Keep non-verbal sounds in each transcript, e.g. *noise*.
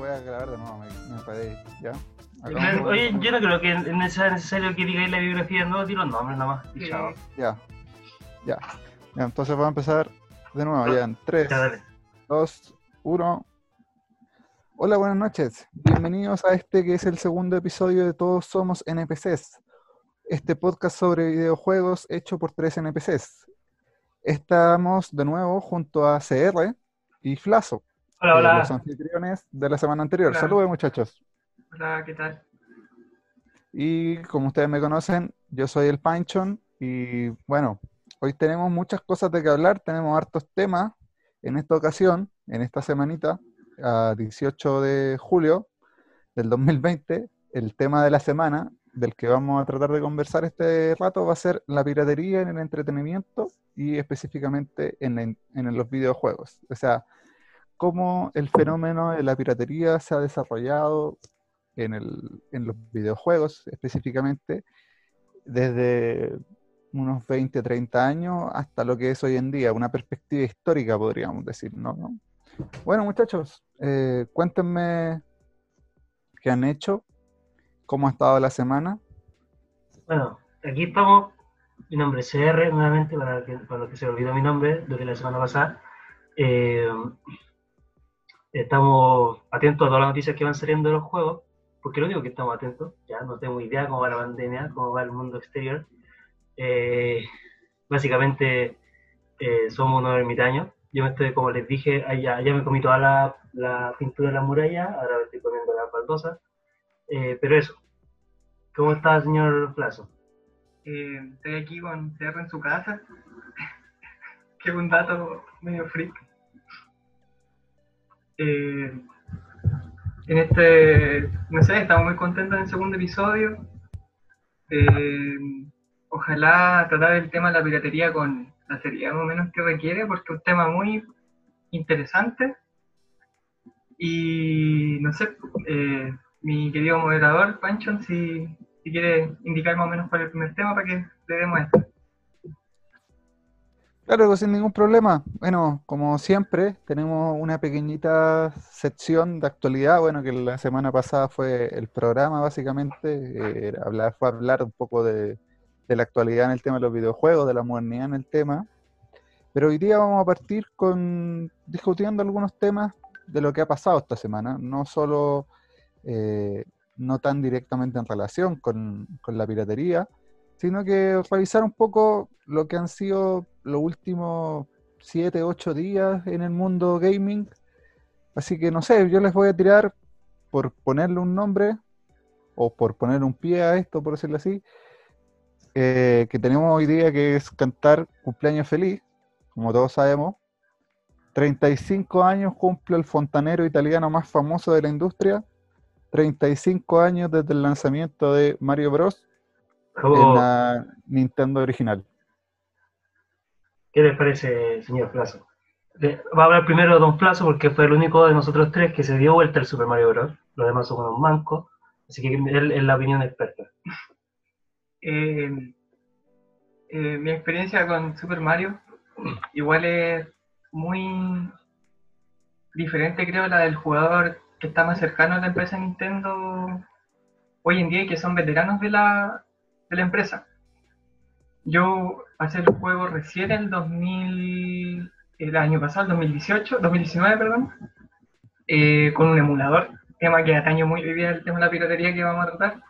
voy a grabar de nuevo, me, me paré, ¿ya? Oye, yo no creo que sea necesario que digáis la biografía, no, di los nombres nomás. Y chao. Ya, ya. Ya, entonces vamos a empezar de nuevo, ya en 3, Ya, dale. 2, 1. Hola, buenas noches. Bienvenidos a este que es el segundo episodio de Todos Somos NPCs. Este podcast sobre videojuegos hecho por tres NPCs. Estamos de nuevo junto a CR y Flaso, Hola, eh, hola. los anfitriones de la semana anterior. Hola. Saludos, muchachos. Hola, ¿qué tal? Y como ustedes me conocen, yo soy el Panchon y bueno, hoy tenemos muchas cosas de que hablar, tenemos hartos temas en esta ocasión, en esta semanita, a 18 de julio del 2020, el tema de la semana del que vamos a tratar de conversar este rato va a ser la piratería en el entretenimiento y específicamente en, la in- en los videojuegos. O sea, cómo el fenómeno de la piratería se ha desarrollado en, los videojuegos específicamente desde unos 20, 30 años hasta lo que es hoy en día, una perspectiva histórica podríamos decir, ¿no? ¿No? Bueno muchachos, eh, cuéntenme qué han hecho, cómo ha estado la semana. Bueno, aquí estamos. Mi nombre es CR, nuevamente, para, que, para los que se olvidó mi nombre desde la semana pasada. Eh, estamos atentos a todas las noticias que van saliendo de los juegos, porque lo único que estamos atentos, ya no tengo idea cómo va la pandemia, cómo va el mundo exterior. Eh, básicamente, eh, somos unos ermitaños. Yo me estoy, como les dije, allá, ya me comí toda la, pintura de la muralla, ahora me estoy comiendo la baldosa. Eh, pero eso, ¿cómo está, señor Plazo? Eh, estoy aquí con CR en su casa, *laughs* que un dato medio freak. Eh, en este, no sé, estamos muy contentos en el segundo episodio. Eh, ojalá tratar el tema de la piratería con la seriedad más o menos que requiere, porque es un tema muy interesante. Y no sé, eh, mi querido moderador, Panchon, si, si quiere indicar más o menos cuál es el primer tema para que le demos esto. Claro, que sin ningún problema. Bueno, como siempre, tenemos una pequeñita sección de actualidad. Bueno, que la semana pasada fue el programa, básicamente. eh, fue hablar un poco de, la actualidad en el tema de los videojuegos, de la modernidad en el tema. Pero hoy día vamos a partir con discutiendo algunos temas de lo que ha pasado esta semana. No solo, eh, no tan directamente en relación con la piratería, sino que revisar un poco lo que han sido los últimos 7, 8 días en el mundo gaming. Así que no sé, yo les voy a tirar por ponerle un nombre o por poner un pie a esto, por decirlo así, eh, que tenemos hoy día que es cantar cumpleaños feliz, como todos sabemos. 35 años cumple el fontanero italiano más famoso de la industria. 35 años desde el lanzamiento de Mario Bros. en ¿Cómo- la Nintendo original. ¿Qué les parece, señor Plazo? Le- Va a hablar primero Don Plazo porque fue el único de nosotros tres que se dio vuelta al Super Mario Bros. Los demás son unos mancos, así que él es la opinión experta. Eh, eh, mi experiencia con Super Mario igual es muy diferente, creo, la del jugador que está más cercano a la empresa Nintendo hoy en día y que son veteranos de la, de la empresa. Yo pasé el juego recién el 2000, el año pasado, el 2018, 2019, perdón, eh, con un emulador, tema que atañe muy hoy día el tema de la piratería que vamos a tratar.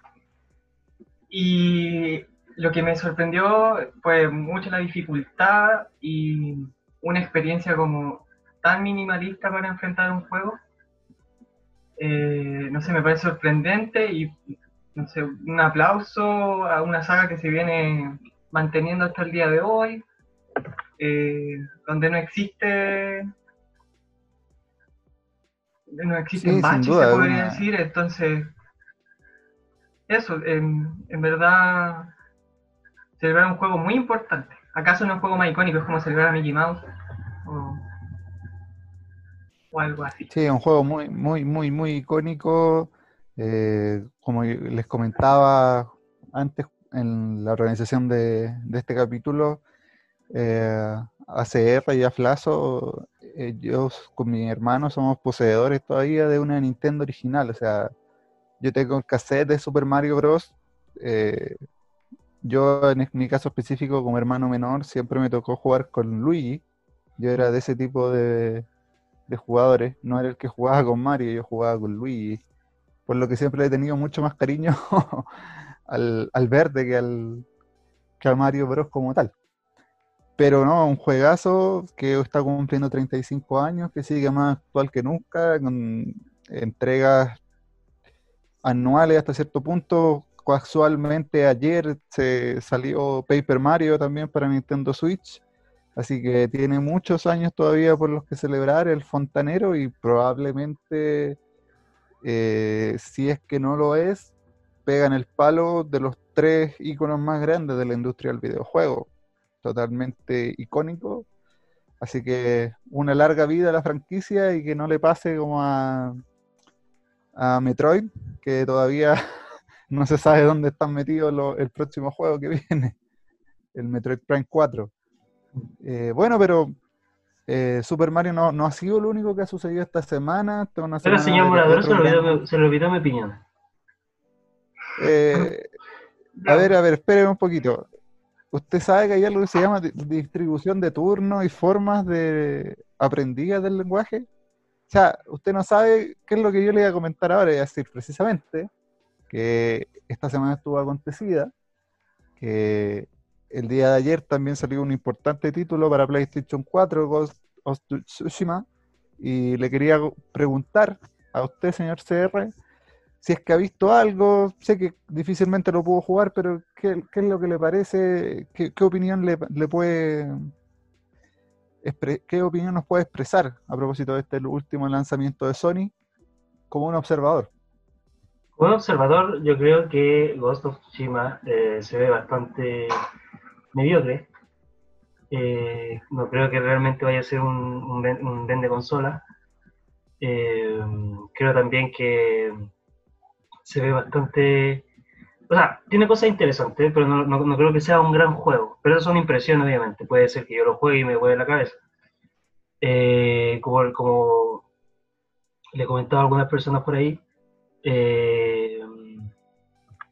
Y lo que me sorprendió fue mucho la dificultad y una experiencia como tan minimalista para enfrentar un juego. Eh, no sé, me parece sorprendente y no un aplauso a una saga que se viene manteniendo hasta el día de hoy, eh, donde no existe no Sí, existen sin baches, duda, se podría una- decir, entonces eso, en, en verdad celebrar un juego muy importante. ¿Acaso no es un juego más icónico? Es como celebrar a Mickey Mouse o, o algo así. Sí, un juego muy, muy, muy, muy icónico. eh, como les comentaba antes en la organización de, de este capítulo, eh, ACR y AFLASO yo con mi hermano somos poseedores todavía de una Nintendo original. O sea, yo tengo el cassette de Super Mario Bros. Eh, yo en mi caso específico como hermano menor siempre me tocó jugar con Luigi. Yo era de ese tipo de, de jugadores. No era el que jugaba con Mario, yo jugaba con Luigi. Por lo que siempre he tenido mucho más cariño *laughs* al, al verde que al, que al Mario Bros como tal. Pero no, un juegazo que está cumpliendo 35 años, que sigue más actual que nunca, con entregas anuales hasta cierto punto. Casualmente ayer se salió Paper Mario también para Nintendo Switch, así que tiene muchos años todavía por los que celebrar el fontanero y probablemente, eh, si es que no lo es, pegan el palo de los tres iconos más grandes de la industria del videojuego totalmente icónico. Así que una larga vida a la franquicia y que no le pase como a, a Metroid, que todavía *laughs* no se sabe dónde están metidos el próximo juego que *laughs* viene, el Metroid Prime 4. Eh, bueno, pero eh, Super Mario no, no, ha sido lo único que ha sucedido esta semana. pero señor Morador se, le olvidó mi opinión. Eh, a ver, a ver, espere un poquito. Usted sabe que hay algo que se llama distribución de turnos y formas de aprendidas del lenguaje. O sea, usted no sabe qué es lo que yo le voy a comentar ahora, es decir, precisamente que esta semana estuvo acontecida, que el día de ayer también salió un importante título para PlayStation 4, Ghost of Tsushima, y le quería preguntar a usted, señor CR, si es que ha visto algo, sé que difícilmente lo puedo jugar, pero ¿qué, es lo que le parece? ¿Qué, opinión le, puede... ¿Qué opinión nos puede expresar a propósito de este último lanzamiento de Sony como un observador? Como un observador, yo creo que Ghost of Tsushima eh, se ve bastante mediocre. Eh, no creo que realmente vaya a ser un, un, vende consola. Eh, creo también que se ve bastante... O sea, tiene cosas interesantes, pero no, no, creo que sea un gran juego. Pero eso son impresiones, obviamente. Puede ser que yo lo juegue y me vuelva la cabeza. Eh, como, como le comentaba a algunas personas por ahí, eh,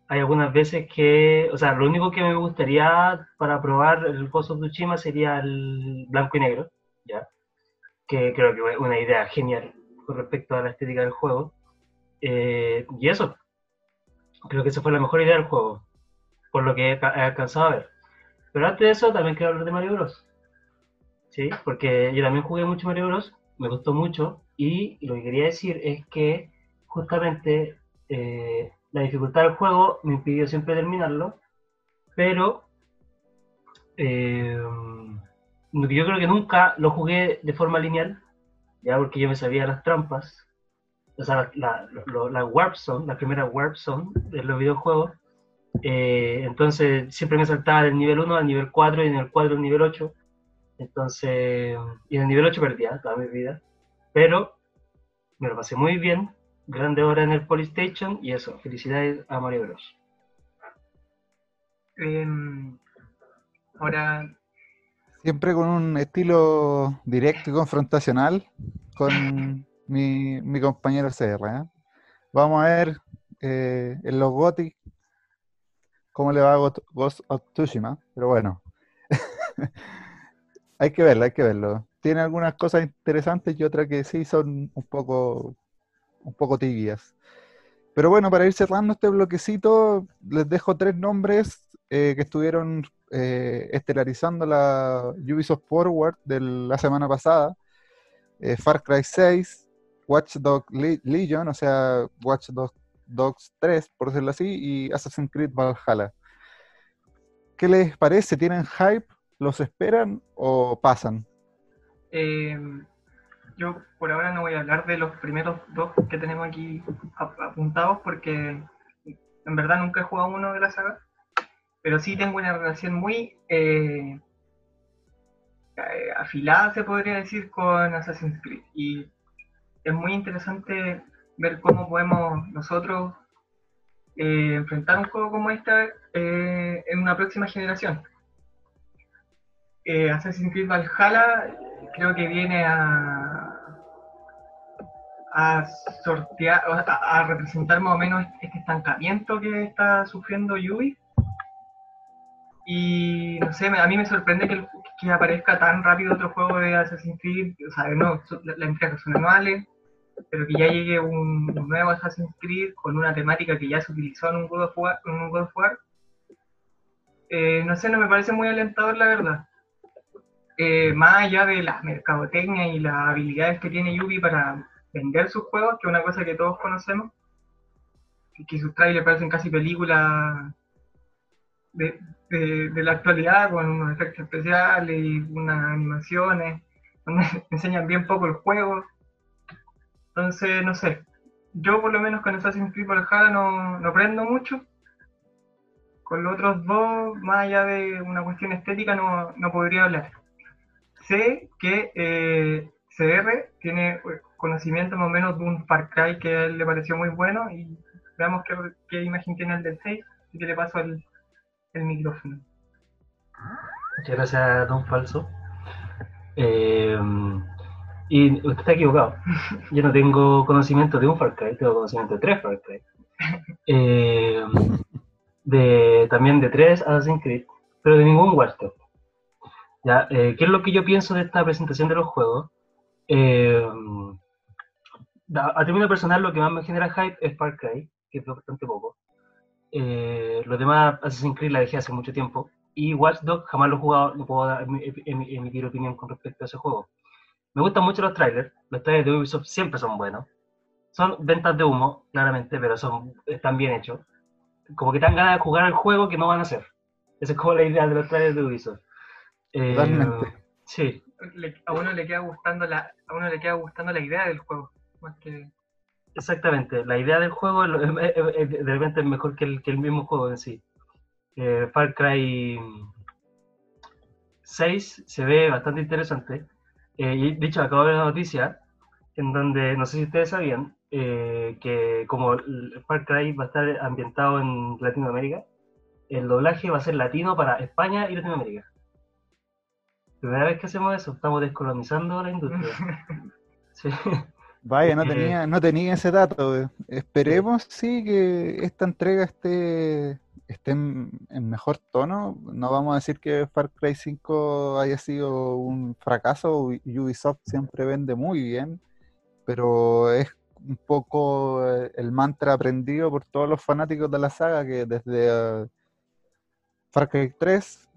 hay algunas veces que, o sea, lo único que me gustaría para probar el Ghost of Tsushima sería el blanco y negro, ¿ya? Que creo que es una idea genial con respecto a la estética del juego. Eh, y eso, Creo que esa fue la mejor idea del juego, por lo que he, alcanzado a ver. Pero antes de eso, también quiero hablar de Mario Bros. ¿Sí? Porque yo también jugué mucho Mario Bros. Me gustó mucho. Y lo que quería decir es que justamente eh, la dificultad del juego me impidió siempre terminarlo. Pero eh, yo creo que nunca lo jugué de forma lineal. Ya porque yo me sabía las trampas o sea, la, la, Warp Zone, la primera Warp Zone de los videojuegos. Eh, entonces siempre me saltaba del nivel 1 al nivel 4 y en el 4 al nivel 8. Entonces, y en el nivel 8 perdía toda mi vida. Pero me lo pasé muy bien, grande hora en el Polystation y eso, felicidades a Mario Bros. Em, ahora. Siempre con un estilo directo y confrontacional, con *laughs* mi, mi compañero CR. ¿eh? Vamos a ver eh, en los Gothic cómo le va a Ghost of Tsushima, pero bueno, *laughs* hay que verlo, hay que verlo. Tiene algunas cosas interesantes y otras que sí son un poco, un poco tibias. Pero bueno, para ir cerrando este bloquecito, les dejo tres nombres eh, que estuvieron estelarizando la Ubisoft Forward de la semana pasada. Far Cry 6, Watch Dogs Legion, o sea, Watch Dogs 3, por decirlo así, y Assassin's Creed Valhalla. ¿Qué les parece? ¿Tienen hype? ¿Los esperan o pasan? Em, yo por ahora no voy a hablar de los primeros dos que tenemos aquí apuntados porque en verdad nunca he jugado uno de la saga, pero sí tengo una relación muy eh, eh, afilada, se podría decir, con Assassin's Creed. Y es muy interesante ver cómo podemos nosotros eh, enfrentar un juego como este en una próxima generación. Eh, Assassin's Creed Valhalla creo que viene a, a sortear, a, a representar más o menos este estancamiento que está sufriendo Yubi. Y no sé, a mí me sorprende que, que aparezca tan rápido otro juego de Assassin's Creed. O sea, no, las entregas son anuales, pero que ya llegue un, nuevo Assassin's Creed con una temática que ya se utilizó en un God of War. En un God of War. Eh, no sé, no me parece muy alentador la verdad. Eh, más allá de la mercadotecnia y las habilidades que tiene Yubi para vender sus juegos, que es una cosa que todos conocemos, y que sus trailers parecen casi películas de, de, la actualidad, con unos efectos especiales y unas animaciones, donde *laughs* enseñan bien poco el juego. Entonces, no sé, yo por lo menos con Assassin's Creed Valhalla no, no prendo mucho. Con los otros dos, más allá de una cuestión estética, no, no podría hablar. Sé que eh, CR tiene conocimiento más o menos de un Far Cry que a él le pareció muy bueno y veamos qué, qué imagen tiene el del 6 y que le paso el, el micrófono. Muchas gracias, don Falso. Eh, y usted está equivocado. *laughs* Yo no tengo conocimiento de un Far Cry, tengo conocimiento de tres Far Cry. *laughs* Eh, de, también de tres Assassin's Creed, pero de ningún Watch ¿Ya? Eh, ¿Qué es lo que yo pienso de esta presentación de los juegos? Eh, a término personal, lo que más me genera hype es Far Cry, que es bastante poco. Los demás Assassin's Creed la dejé hace mucho tiempo. Y Watch Dogs jamás lo he jugado, no puedo emitir opinión con respecto a ese juego. Me gustan mucho los trailers. Los trailers de Ubisoft siempre son buenos. Son ventas de humo, claramente, pero son, están bien hechos. Como que te dan ganas de jugar el juego que no van a hacer. Esa es como la idea de los trailers de Ubisoft. Eh, Totalmente. Sí. a uno le queda gustando la, a uno le queda gustando la idea del juego, más que Exactamente, la idea del juego de repente es mejor que el, que el mismo juego en sí. Eh, Far Cry 6 se ve bastante interesante. Eh, y de hecho, acabo de ver una noticia en donde, no sé si ustedes sabían, eh, que como Far Cry va a estar ambientado en Latinoamérica, el doblaje va a ser latino para España y Latinoamérica. Primera vez que hacemos eso, estamos descolonizando la industria. *laughs* sí. Vaya, no tenía, no tenía ese dato. Esperemos sí que esta entrega esté, esté en, mejor tono. No vamos a decir que Far Cry 5 haya sido un fracaso. Ubisoft siempre vende muy bien, pero es un poco eh, el mantra aprendido por todos los fanáticos de la saga que desde uh, Far Cry 3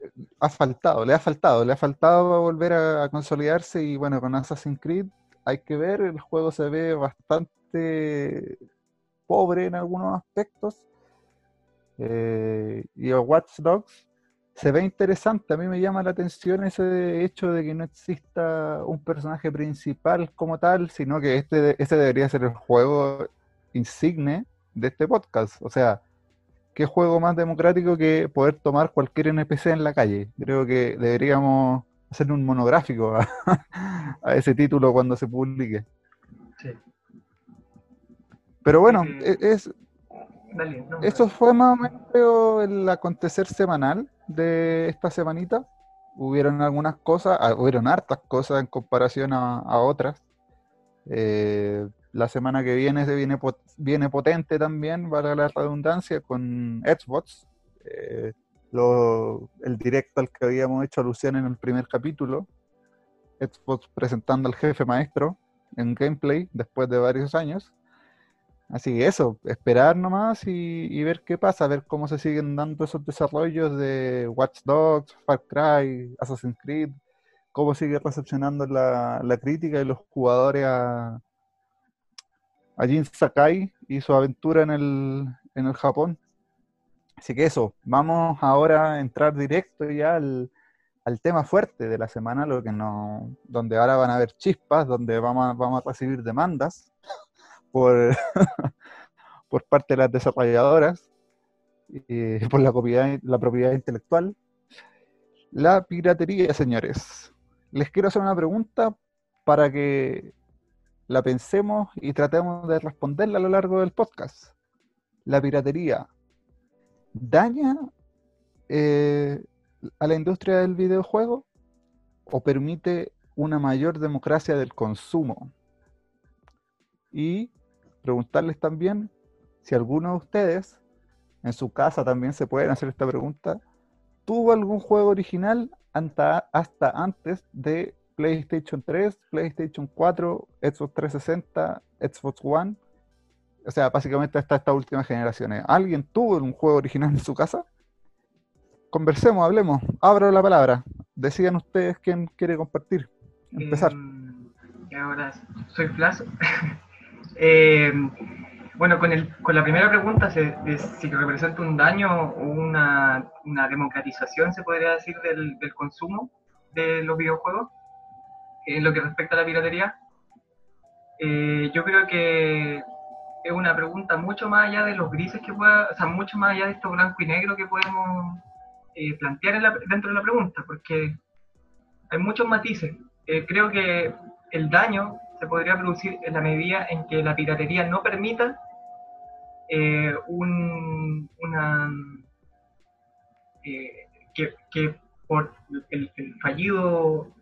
eh, ha faltado, le ha faltado, le ha faltado volver a consolidarse y bueno, con Assassin's Creed hay que ver, el juego se ve bastante pobre en algunos aspectos. Eh, y el Watch Dogs se ve interesante. A mí me llama la atención ese hecho de que no exista un personaje principal como tal, sino que este, ese debería ser el juego insigne de este podcast. O sea, ¿qué juego más democrático que poder tomar cualquier NPC en la calle? Creo que deberíamos hacer un monográfico *laughs* a, ese título cuando se publique. Sí. Pero bueno, e, es, eso fue más o menos el acontecer semanal de esta semanita. Hubieron algunas cosas, ah, hubieron hartas cosas en comparación a, otras. Eh, la semana que viene se viene, viene potente también, para la redundancia, con Xbox. Eh, el directo al que habíamos hecho alusión en el primer capítulo, Xbox presentando al jefe maestro en gameplay después de varios años. Así que eso, esperar nomás y, ver qué pasa, ver cómo se siguen dando esos desarrollos de Watch Dogs, Far Cry, Assassin's Creed, cómo sigue recepcionando la, crítica y los jugadores a, a Jin Sakai y su aventura en el, en el Japón. Así que eso, vamos ahora a entrar directo ya al, tema fuerte de la semana, lo que no, donde ahora van a haber chispas, donde vamos vamos a recibir demandas por, *laughs* por parte de las desarrolladoras y por la propiedad, la propiedad intelectual. La piratería, señores. Les quiero hacer una pregunta para que la pensemos y tratemos de responderla a lo largo del podcast. La piratería, daña eh, a la industria del videojuego o permite una mayor democracia del consumo? Y preguntarles también si alguno de ustedes, en su casa también se pueden hacer esta pregunta, ¿tuvo algún juego original hasta, antes de PlayStation 3, PlayStation 4, Xbox 360, Xbox One? O sea, básicamente hasta estas últimas generaciones. ¿Alguien tuvo un juego original en su casa? Conversemos, hablemos, abro la palabra. Decidan ustedes quién quiere compartir. Empezar. Eh, ahora soy Flash. *laughs* eh, bueno, con, el, con la primera pregunta, de, si representa un daño o una, una democratización, se podría decir, del, del, consumo de los videojuegos, en lo que respecta a la piratería, eh, yo creo que es una pregunta mucho más allá de los grises que pueda, o sea, mucho más allá de esto blanco y negro que podemos eh, plantear dentro de la pregunta, porque hay muchos matices. Eh, creo que el daño se podría producir en la medida en que la piratería no permita eh, un, eh, que, por el, fallido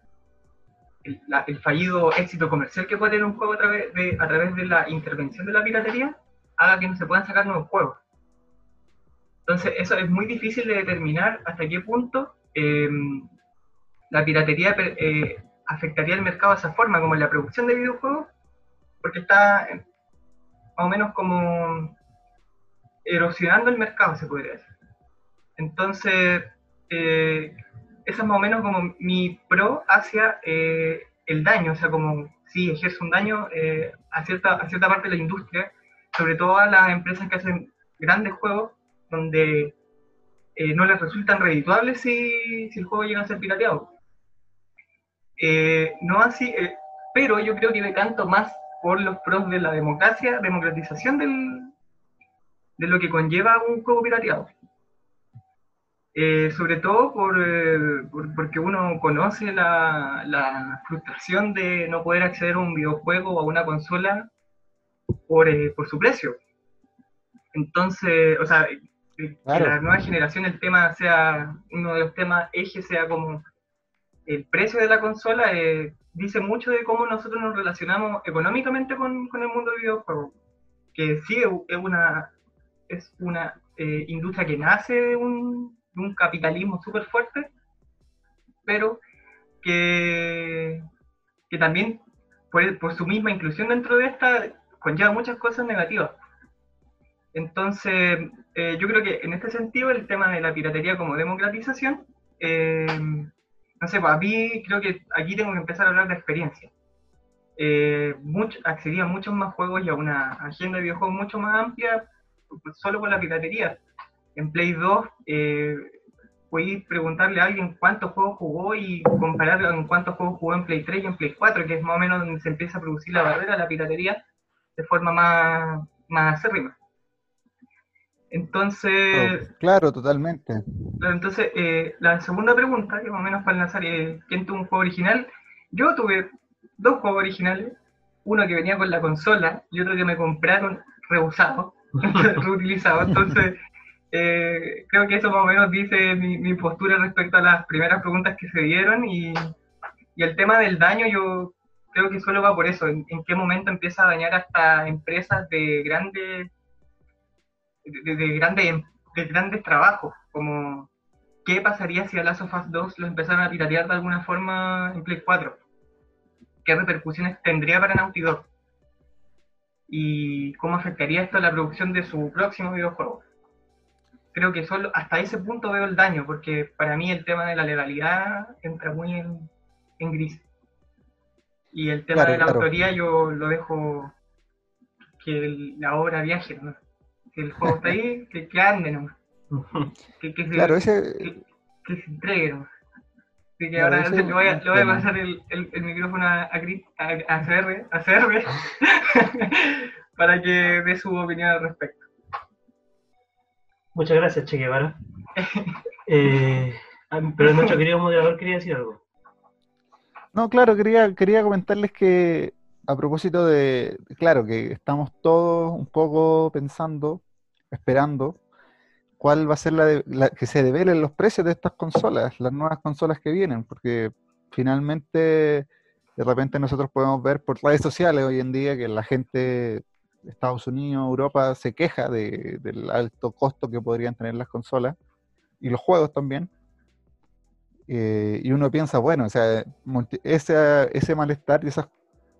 el, fallido éxito comercial que puede tener un juego a través, de, a través de la intervención de la piratería haga que no se puedan sacar nuevos juegos. Entonces, eso es muy difícil de determinar hasta qué punto eh, la piratería afectaría el mercado de esa forma, como la producción de videojuegos, porque está más o menos como erosionando el mercado, se podría decir. Entonces, eh, es más o menos como mi pro hacia eh, el daño, o sea, como si ejerce un daño eh, a, cierta, a cierta parte de la industria, sobre todo a las empresas que hacen grandes juegos, donde no les resultan redituables si, si, el juego llega a ser pirateado. No así, pero yo creo que me canto más por los pros de la democracia, democratización del, de lo que conlleva un juego pirateado. Eh, sobre todo eh, por, porque uno conoce la, la, frustración de no poder acceder a un videojuego o a una consola por, eh, por su precio. Entonces, o sea, que la nueva generación el tema sea, uno de los temas ejes sea como el precio de la consola, dice mucho de cómo nosotros nos relacionamos económicamente con, con el mundo del videojuego. Que sí es una, es una eh, industria que nace de un, capitalismo súper fuerte, pero que, que también por, su misma inclusión dentro de esta conlleva muchas cosas negativas. Entonces, eh, yo creo que en este sentido el tema de la piratería como democratización, eh, no sé, pues, mí creo que aquí tengo que empezar a hablar de experiencia. mucho, accedía a muchos más juegos y a una agenda de videojuegos mucho más amplia solo con la piratería. En Play 2 eh, preguntarle a alguien cuántos juegos jugó y comparar con cuántos juegos jugó en Play 3 y en Play 4, que es más o menos donde se empieza a producir la barrera de la piratería de forma más, más acérrima. Entonces... Oh, claro, totalmente. Entonces, eh, la segunda pregunta, que más o menos para lanzar, es, ¿quién tuvo un juego original? Yo tuve dos juegos originales, uno que venía con la consola y otro que me compraron rehusado. *laughs* reutilizado. Entonces, eh, creo que eso más o menos dice mi, postura respecto a las primeras preguntas que se dieron y, y, el tema del daño yo creo que solo va por eso, en, qué momento empieza a dañar hasta empresas de grandes de, grandes de grandes trabajos, como qué pasaría si a Last of Us 2 lo empezaran a piratear de alguna forma en Play 4, qué repercusiones tendría para Naughty Dog y cómo afectaría esto a la producción de su próximo videojuego. Creo que solo hasta ese punto veo el daño, porque para mí el tema de la legalidad entra muy en, gris. Y el tema de la autoría yo lo dejo que la obra viaje, ¿no? Si el juego está ahí, que, que ande nomás. *laughs* Que, que, se, claro, ese... que, se entregue nomás. Así que ahora le, voy a, le voy a pasar el, el, el micrófono a, a, a, a CR, a CR *laughs* para que dé su opinión al respecto. Muchas gracias, Che Guevara. eh, pero *laughs* nuestro querido moderador quería decir algo. No, claro, quería, quería comentarles que a propósito de, claro, que estamos todos un poco pensando, esperando cuál va a ser la, que se develen los precios de estas consolas, las nuevas consolas que vienen, porque finalmente de repente nosotros podemos ver por redes sociales hoy en día que la gente de Estados Unidos, Europa, se queja de, del alto costo que podrían tener las consolas y los juegos también. Eh, y uno piensa, bueno, o sea, ese, ese malestar y esas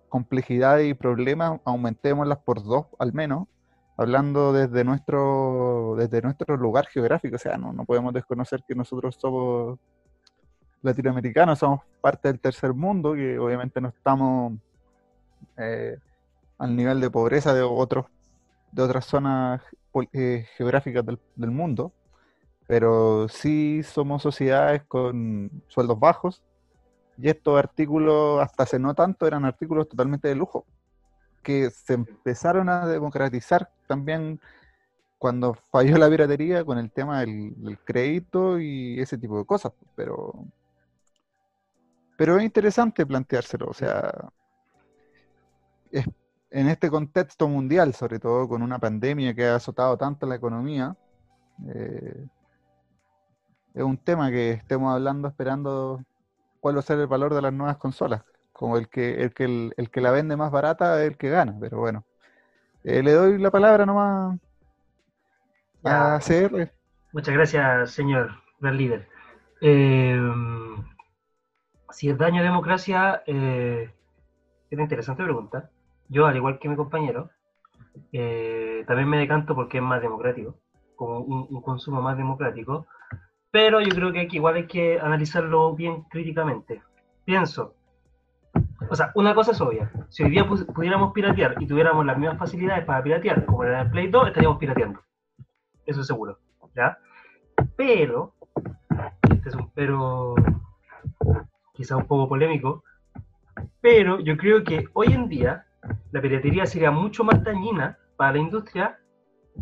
complejidades y problemas, aumentémoslas por dos al menos, hablando desde nuestro, desde nuestro lugar geográfico. O sea, no, no podemos desconocer que nosotros somos latinoamericanos, somos parte del tercer mundo, que obviamente no estamos eh, al nivel de pobreza de otros de otras zonas eh, geográficas del, del, mundo, pero sí somos sociedades con sueldos bajos y estos artículos, hasta hace no tanto, eran artículos totalmente de lujo, que se empezaron a democratizar también cuando falló la piratería con el tema del, crédito y ese tipo de cosas, pero pero es interesante planteárselo, o sea, en este contexto mundial, sobre todo con una pandemia que ha azotado tanto la economía, eh, es un tema que estemos hablando, esperando cuál va a ser el valor de las nuevas consolas. Como el que, el que, el, que la vende más barata es el que gana, pero bueno. Eh, le doy la palabra nomás a CR. Muchas gracias, señor líder. Eh, si es daño a democracia, eh, es una interesante pregunta. Yo, al igual que mi compañero, eh, también me decanto porque es más democrático, como un, consumo más democrático, pero yo creo que aquí igual hay que analizarlo bien críticamente. Pienso, o sea, una cosa es obvia, si hoy día pudiéramos piratear y tuviéramos las mismas facilidades para piratear como era el Play 2, estaríamos pirateando. Eso es seguro, ¿ya? Pero, este es un pero quizá un poco polémico, pero yo creo que hoy en día la piratería sería mucho más dañina para la industria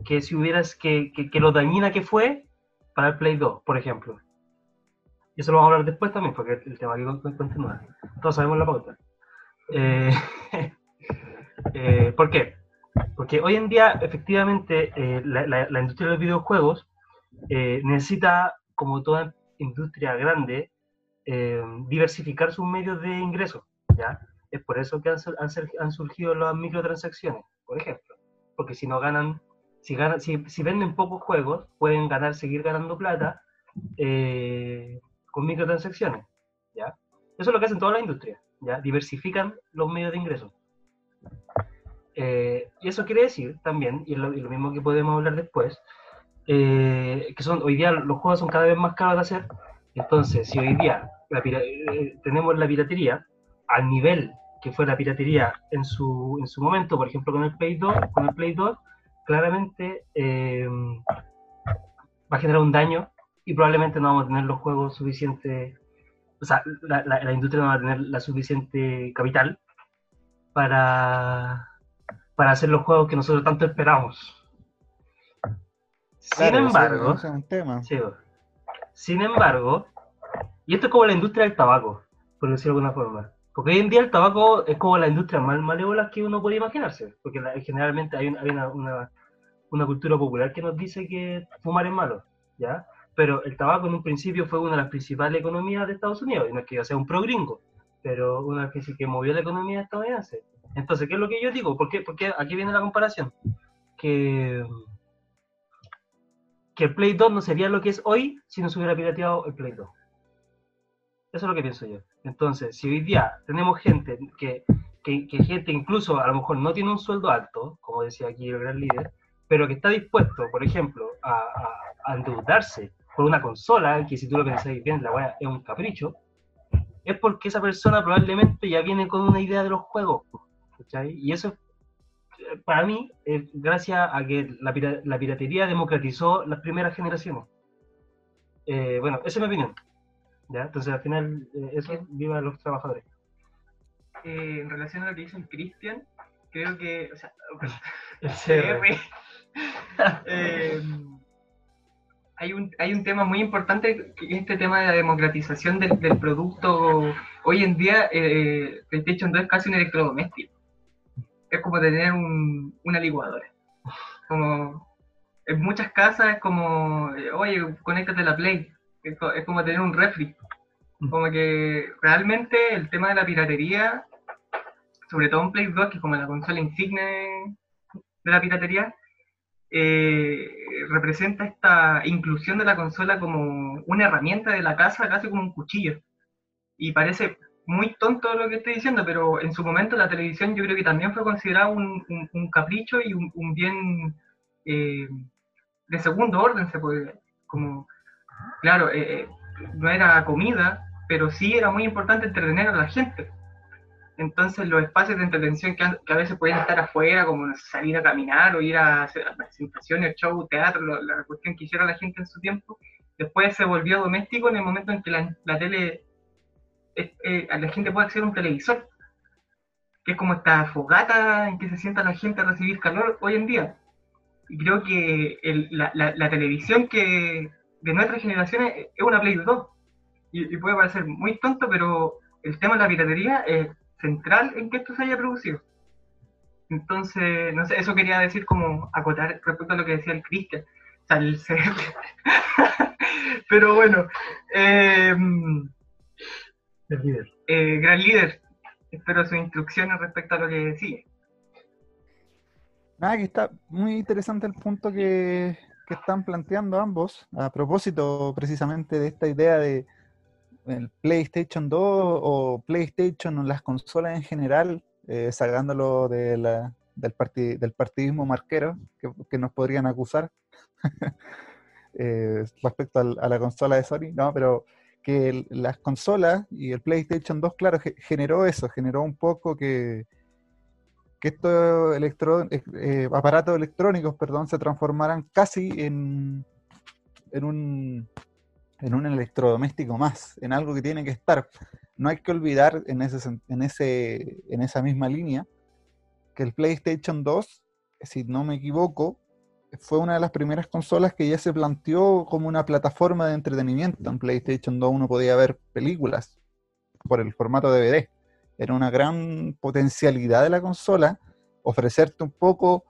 que si hubieras que, que, lo dañina que fue para el Play 2, por ejemplo. Y eso lo vamos a hablar después también, porque el tema que continúa. Todos sabemos la pauta. Eh, *laughs* eh, ¿Por qué? Porque hoy en día, efectivamente, eh, la, la, industria de los videojuegos necesita, como toda industria grande, eh, diversificar sus medios de ingreso, ¿ya? Es por eso que han, han, surgido las microtransacciones, por ejemplo. Porque si no ganan, si, ganan, si, si venden pocos juegos, pueden ganar, seguir ganando plata eh, con microtransacciones, ¿ya? Eso es lo que hacen toda la industria, Diversifican los medios de ingreso. Eh, y eso quiere decir también, y lo, mismo que podemos hablar después, que son hoy día los juegos son cada vez más caros de hacer, entonces, si hoy día eh, tenemos la piratería al nivel que fue la piratería en su, en su momento, por ejemplo con el Play 2, con el Play 2 claramente eh, va a generar un daño y probablemente no vamos a tener los juegos suficientes, o sea, la, la, industria no va a tener la suficiente capital para, para hacer los juegos que nosotros tanto esperamos. Sin embargo, sin embargo, y esto es como la industria del tabaco, por decirlo de alguna forma. Porque hoy en día el tabaco es como la industria más malévola que uno puede imaginarse. Porque generalmente hay, una, una, cultura popular que nos dice que fumar es malo, ¿ya? Pero el tabaco en un principio fue una de las principales economías de Estados Unidos. Y no es que yo sea un pro gringo, pero una que sí que movió la economía estadounidense. Entonces, ¿qué es lo que yo digo? ¿Por qué? Porque aquí viene la comparación. Que que el Play 2 no sería lo que es hoy si no se hubiera pirateado el Play 2. Eso es lo que pienso yo. Entonces, si hoy día tenemos gente que, que, gente incluso a lo mejor no tiene un sueldo alto, como decía aquí el gran líder, pero que está dispuesto, por ejemplo, a, a, endeudarse por una consola, que si tú lo pensáis bien, la weá es un capricho, es porque esa persona probablemente ya viene con una idea de los juegos. ¿cachai? Y eso para mí, eh, gracias a que la, piratería democratizó las primeras generaciones. Eh, bueno, esa es mi opinión. ¿ya? Entonces, al final, eh, eso, viva los trabajadores. en relación a lo que dice Cristian, creo que, o sea, *laughs* *laughs* hay, un, hay un tema muy importante, que es este tema de la democratización del, del producto. Hoy en día, PlayStation 2 es casi un electrodoméstico es como tener un, una licuadora. Como en muchas casas es como, oye, conéctate a la Play. Es, como tener un refri. Como que realmente el tema de la piratería, sobre todo en Play 2, que es como la consola insignia de la piratería, eh, representa esta inclusión de la consola como una herramienta de la casa, casi como un cuchillo. Y parece muy tonto lo que estoy diciendo, pero en su momento la televisión yo creo que también fue considerada un, capricho y un, bien eh, de segundo orden, se puede como, claro, eh, eh, no era comida, pero sí era muy importante entretener a la gente. Entonces los espacios de entretención que, a veces podían estar afuera, como salir a caminar o ir a hacer presentaciones, show, teatro, la cuestión que hiciera la gente en su tiempo, después se volvió doméstico en el momento en que la, tele, eh, la gente puede acceder a un televisor, que es como esta fogata en que se sienta la gente a recibir calor hoy en día. Y creo que la, televisión que de nuestras generaciones es una Play 2. Y, y puede parecer muy tonto, pero el tema de la piratería es central en que esto se haya producido. Entonces, no sé, eso quería decir como acotar respecto a lo que decía el Cristian. O sea, el *laughs* Pero bueno, eh, el líder. Eh, gran líder. Espero sus instrucciones respecto a lo que sigue. Nada, que está muy interesante el punto que, que están planteando ambos, a propósito precisamente de esta idea de, el PlayStation 2 o PlayStation o las consolas en general, eh, sacándolo de la, del, del partidismo marquero que, nos podrían acusar *laughs* eh, respecto a la consola de Sony, no, pero que las consolas y el PlayStation 2, claro, generó eso, generó un poco que, que estos electro, eh, aparatos electrónicos, perdón, se transformaran casi en, en un en un electrodoméstico más, en algo que tiene que estar. No hay que olvidar en, ese, en, ese, en esa misma línea que el PlayStation 2, si no me equivoco, fue una de las primeras consolas que ya se planteó como una plataforma de entretenimiento. En PlayStation 2 uno podía ver películas por el formato DVD. Era una gran potencialidad de la consola ofrecerte un poco,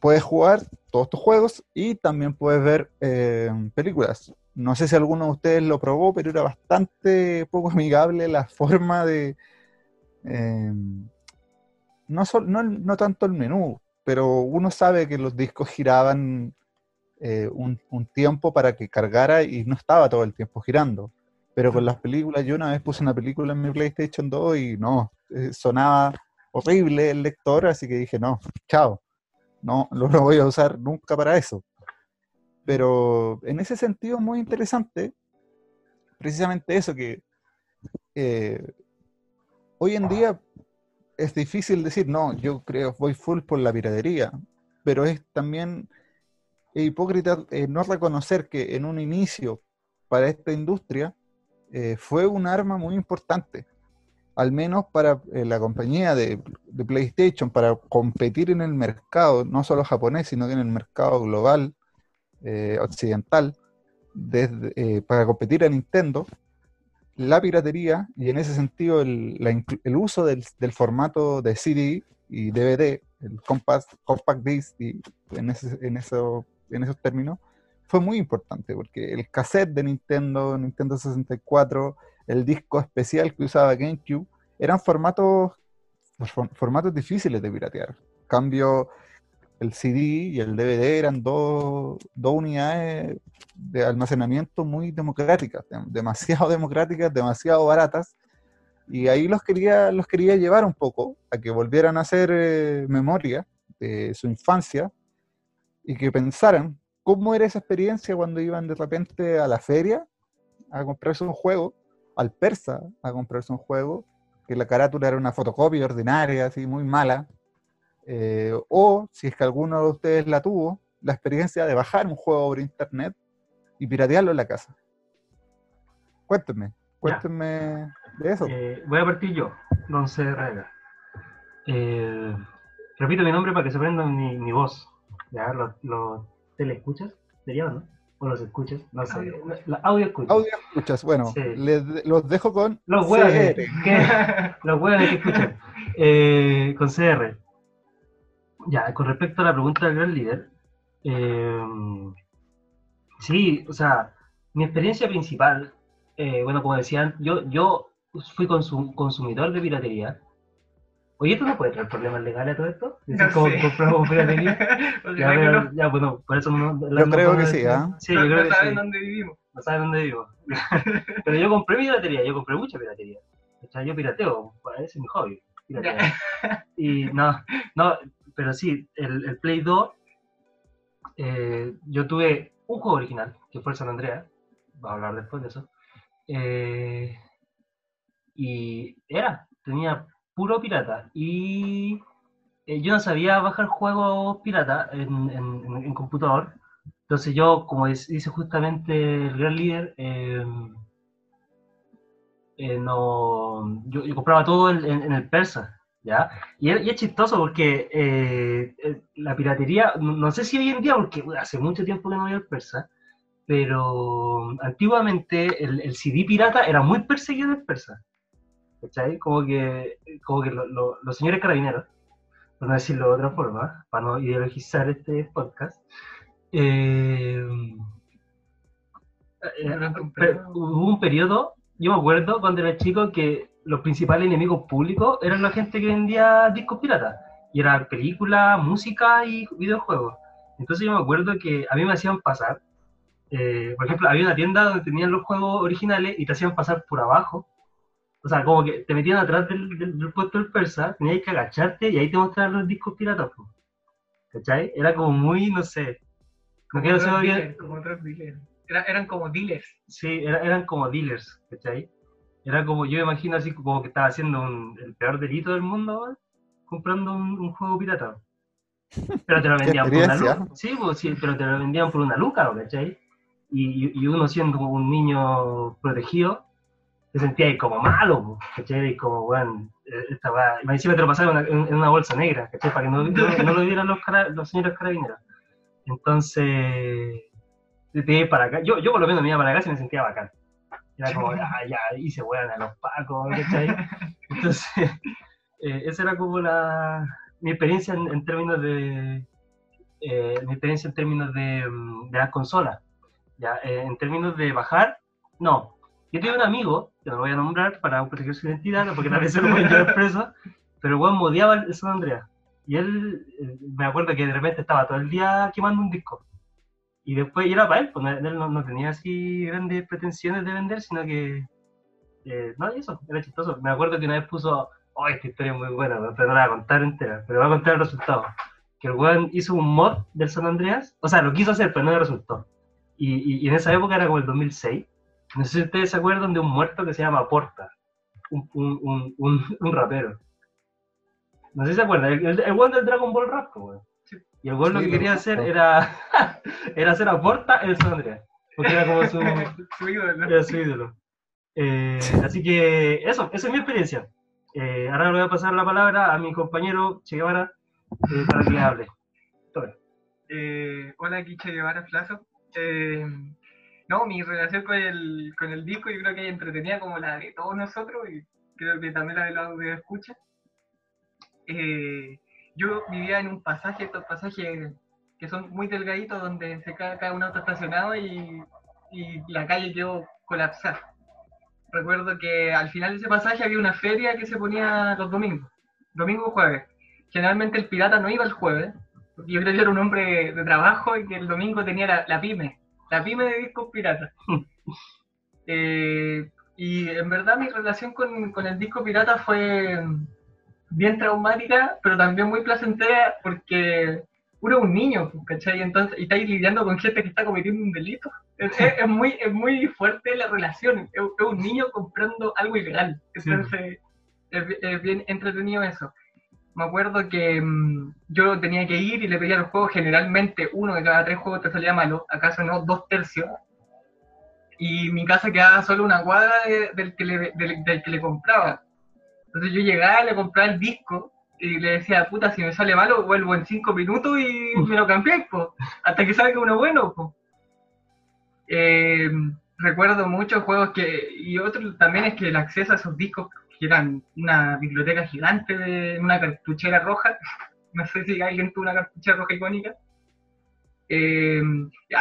puedes jugar todos tus juegos y también puedes ver eh, películas. No sé si alguno de ustedes lo probó, pero era bastante poco *laughs* amigable la forma de... Em, no, no, tanto el menú, pero uno sabe que los discos giraban eh, un, tiempo para que cargara y no estaba todo el tiempo girando. Pero con las películas, yo una vez puse una película en mi PlayStation 2 y no, eh, sonaba horrible el lector, así que dije, no, chao, no, *laughs* no lo voy a usar nunca para eso. Pero en ese sentido es muy interesante precisamente eso, que eh, hoy en día es difícil decir, no, yo creo, voy full por la piratería, pero es también hipócrita eh, no reconocer que en un inicio para esta industria eh, fue un arma muy importante, al menos para la compañía de, de, PlayStation, para competir en el mercado, no solo japonés, sino que en el mercado global, eh, occidental desde, eh, para competir a Nintendo, la piratería y en ese sentido el, el uso del, del, formato de CD y DVD, el compact, compact disc y en, ese, en, eso, en esos términos, fue muy importante porque el cassette de Nintendo, Nintendo 64, el disco especial que usaba GameCube, eran formatos, formatos difíciles de piratear. Cambio, el CD y el DVD eran dos, unidades de almacenamiento muy democráticas, demasiado *laughs* democráticas, demasiado baratas, y ahí los quería, los quería llevar un poco a que volvieran a hacer eh, memoria de su infancia y que pensaran cómo era esa experiencia cuando iban de repente a la feria a comprarse un juego, al persa a comprarse un juego, que la carátula era una fotocopia ordinaria, así muy mala, eh, o, si es que alguno de ustedes la tuvo, la experiencia de bajar un juego por internet y piratearlo en la casa. Cuéntenme, cuéntenme de eso. Eh, voy a partir yo, Don C. Eh, repito mi nombre para que se aprendan mi, voz. ¿Ya? ¿Los, los telescuchas? ¿Sería no? ¿O los escuchas? No sé. Audio, escuchas. Audio escuchas, bueno. los dejo con Los huevos. *laughs* los huevos que escuchan. con CR. Ya, con respecto a la pregunta del gran líder, eh, sí, o sea, mi experiencia principal eh, bueno, como decían, yo, yo fui consum- consumidor de piratería. Oye, ¿esto no puede traer problemas legales a todo esto? No como sé. compramos *laughs* piratería. Ya, que pero- no. ya, bueno, por eso no. no- Yo no creo que sí, ¿ah? Sí, no, yo creo no que saben sí. dónde vivimos. No saben dónde vivo. *laughs* pero yo compré piratería, yo compré mucha piratería. O sea, yo pirateo, ese es mi hobby. piratear. Y no, no, pero sí, el, el Play 2, eh, yo tuve un juego original, que fue el San Andreas, vamos a hablar después de eso, eh, y era, tenía puro pirata, y eh, yo no sabía bajar juegos pirata en, en- en- computador, entonces yo, como dice justamente el gran líder, eh, no, yo, yo compraba todo en- en el persa, ¿ya? Y es, y es chistoso porque eh, eh, la piratería, no, sé si hoy en día, porque hace mucho tiempo que no voy al persa, pero antiguamente el, el CD pirata era muy perseguido en el persa, ¿cachai? Como que, como que lo- lo- los señores carabineros, por no decirlo de otra forma, para no ideologizar este podcast, eh, eh, hubo un periodo, yo me acuerdo cuando era chico que los principales enemigos públicos eran la gente que vendía discos piratas. Y era película, música y videojuegos. Entonces yo me acuerdo que a mí me hacían pasar, eh, por ejemplo, había una tienda donde tenían los juegos originales y te hacían pasar por abajo. O sea, como que te metían atrás del, del- del puesto del persa, tenías que agacharte y ahí te mostraban los discos piratas. po. ¿Cachai? Era como muy, no sé. No quiero ser otros bien- como otros dealers. Era- eran como dealers. Sí, era- eran como dealers, ¿cachai? Era como, yo me imagino así como que estaba haciendo un- el peor delito del mundo, comprando un, un juego pirata. Pero te lo *laughs* vendían por una luca. Sí, pues, sí, pero te lo vendían por una luca, ¿cachai? Y, y- uno siendo un niño protegido, se sentía ahí como malo, pues, ¿cachai? Y como, bueno, esta weá- y encima te lo pasaban en, una- en una bolsa negra, ¿cachai? Para que no, no- no lo vieran los, cara- los señores carabineros. Entonces, te te para acá. Yo, yo por lo menos me iba para acá y me sentía bacán. Era como, *laughs* ah, ya, hice weón a los pacos, ¿cachai? *laughs* Entonces, *laughs* eh, esa era como la, mi experiencia en, en términos de, eh, mi experiencia en términos de, mm, de las consolas. Ya, eh, en términos de bajar, no. Yo tengo un amigo, que no lo voy a nombrar para proteger su identidad, porque tal vez se lo pueden llevar preso, pero el weón modiaba el San Andreas. Y él, eh, me acuerdo que de repente estaba todo el día quemando un disco. Y después, y era para él, pues él no, no tenía así grandes pretensiones de vender, sino que, eh, no, y eso, era chistoso. Me acuerdo que una vez puso, oh, esta historia es muy buena, pero no la voy a contar entera, pero voy a contar el resultado. Que el weón hizo un mod del San Andreas, o sea, lo quiso hacer, pero no le resultó. Y, y- y en esa época era como el 2006. No sé si ustedes se acuerdan de un muerto que se llama Porta, un, un, un, un, *laughs* un rapero. No sé si se acuerdan, el, el, el weón del Dragon Ball Rap, pues, weón. Y el lo Sí, que lo quería hacer era, *laughs* era hacer a Porta en el San. Porque era como su, *laughs* Su ídolo. era su ídolo. Eh, así que eso, esa es mi experiencia. Eh, ahora le voy a pasar la palabra a mi compañero Che Guevara eh, para que hable. Tome. Eh, hola, aquí Che Guevara Flazo. No, mi relación con el, con el disco yo creo que es entretenida como la de todos nosotros y creo que también la de los que escucha. Eh, yo vivía en un pasaje, estos pasajes que son muy delgaditos donde se cae, cae un auto estacionado y, y la calle quedó colapsada. Recuerdo que al final de ese pasaje había una feria que se ponía los domingos, domingo o jueves. Generalmente el pirata no iba el jueves, porque yo creo que era un hombre de trabajo y que el domingo tenía la, la pyme, la pyme de discos piratas. *laughs* Eh, y en verdad mi relación con, con el disco pirata fue bien traumática, pero también muy placentera porque uno es un niño, pues, ¿cachai? Entonces, y estáis lidiando con gente que está cometiendo un delito. Es, es- es muy, es muy fuerte la relación. Es, es un niño comprando algo ilegal. Sí. Entonces, es, bi- es bien entretenido eso. Me acuerdo que mm, yo tenía que ir y le pedía los juegos, generalmente uno de cada tres juegos te salía malo, acaso no, dos tercios. Y mi casa quedaba solo una cuadra de- del, que le, del, del que le compraba. Entonces yo llegaba, le compraba el disco y le decía, puta, si me sale malo, vuelvo en cinco minutos y me lo cambié, po, hasta que salga uno bueno. po. Eh, recuerdo muchos juegos que, y otro también es que el acceso a esos discos, que eran una biblioteca gigante de una cartuchera roja, *laughs* no sé si alguien tuvo una cartuchera roja icónica, eh,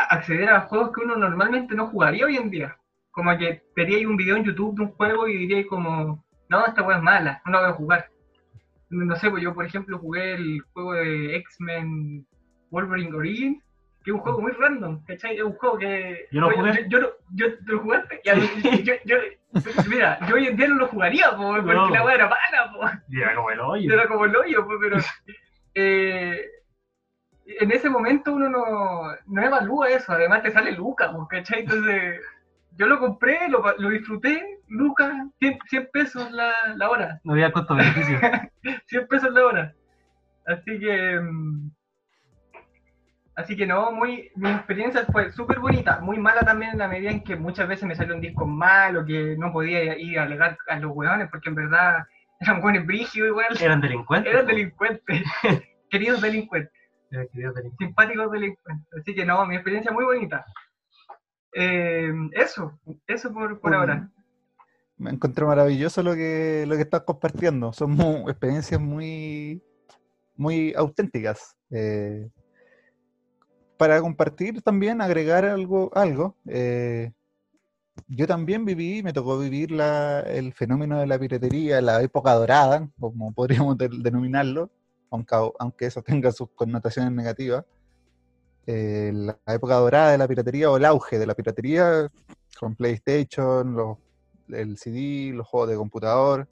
acceder a juegos que uno normalmente no jugaría hoy en día. como que veríais un video en YouTube de un juego y diríais como, no, esta weá es mala, no la voy a jugar. No sé, pues yo por ejemplo jugué el juego de X-Men Wolverine Origins, que es un juego muy random, ¿cachai? Es un juego que... Yo lo oye, jugué. Yo, yo, yo, ¿tú lo jugaste? Yo, yo, yo- mira, yo hoy en día no lo jugaría, po, porque No. la weá era mala, po. Y era como el hoyo. Era como el hoyo, pues, pero eh, en ese momento uno no, no evalúa eso, además te sale Lucas, ¿cachai? Entonces, yo lo compré, lo, lo disfruté, Lucas, 100, 100 pesos la, la hora, No había costo-beneficio. *laughs* 100 pesos la hora. Así que, mm, así que no, muy, mi experiencia fue súper bonita, muy mala también en la medida en que muchas veces me salió un disco malo, que no podía ir a alegar a los hueones, porque en verdad *laughs* eran buenos brígidos igual. Eran delincuentes. Eran delincuentes, *laughs* queridos delincuentes, Eran queridos delincuentes. simpáticos delincuentes. Así que no, mi experiencia muy bonita. Eh, eso, eso por, por Un- ahora. Me encontré maravilloso lo que, lo que estás compartiendo. Son experiencias muy, muy auténticas. Eh, para compartir también, agregar algo, algo eh, yo también viví, me tocó vivir la- el fenómeno de la piratería, la época dorada, como podríamos de- denominarlo, aunque, aunque eso tenga sus connotaciones negativas. Eh, la época dorada de la piratería o el auge de la piratería con PlayStation, los el CD, los juegos de computador,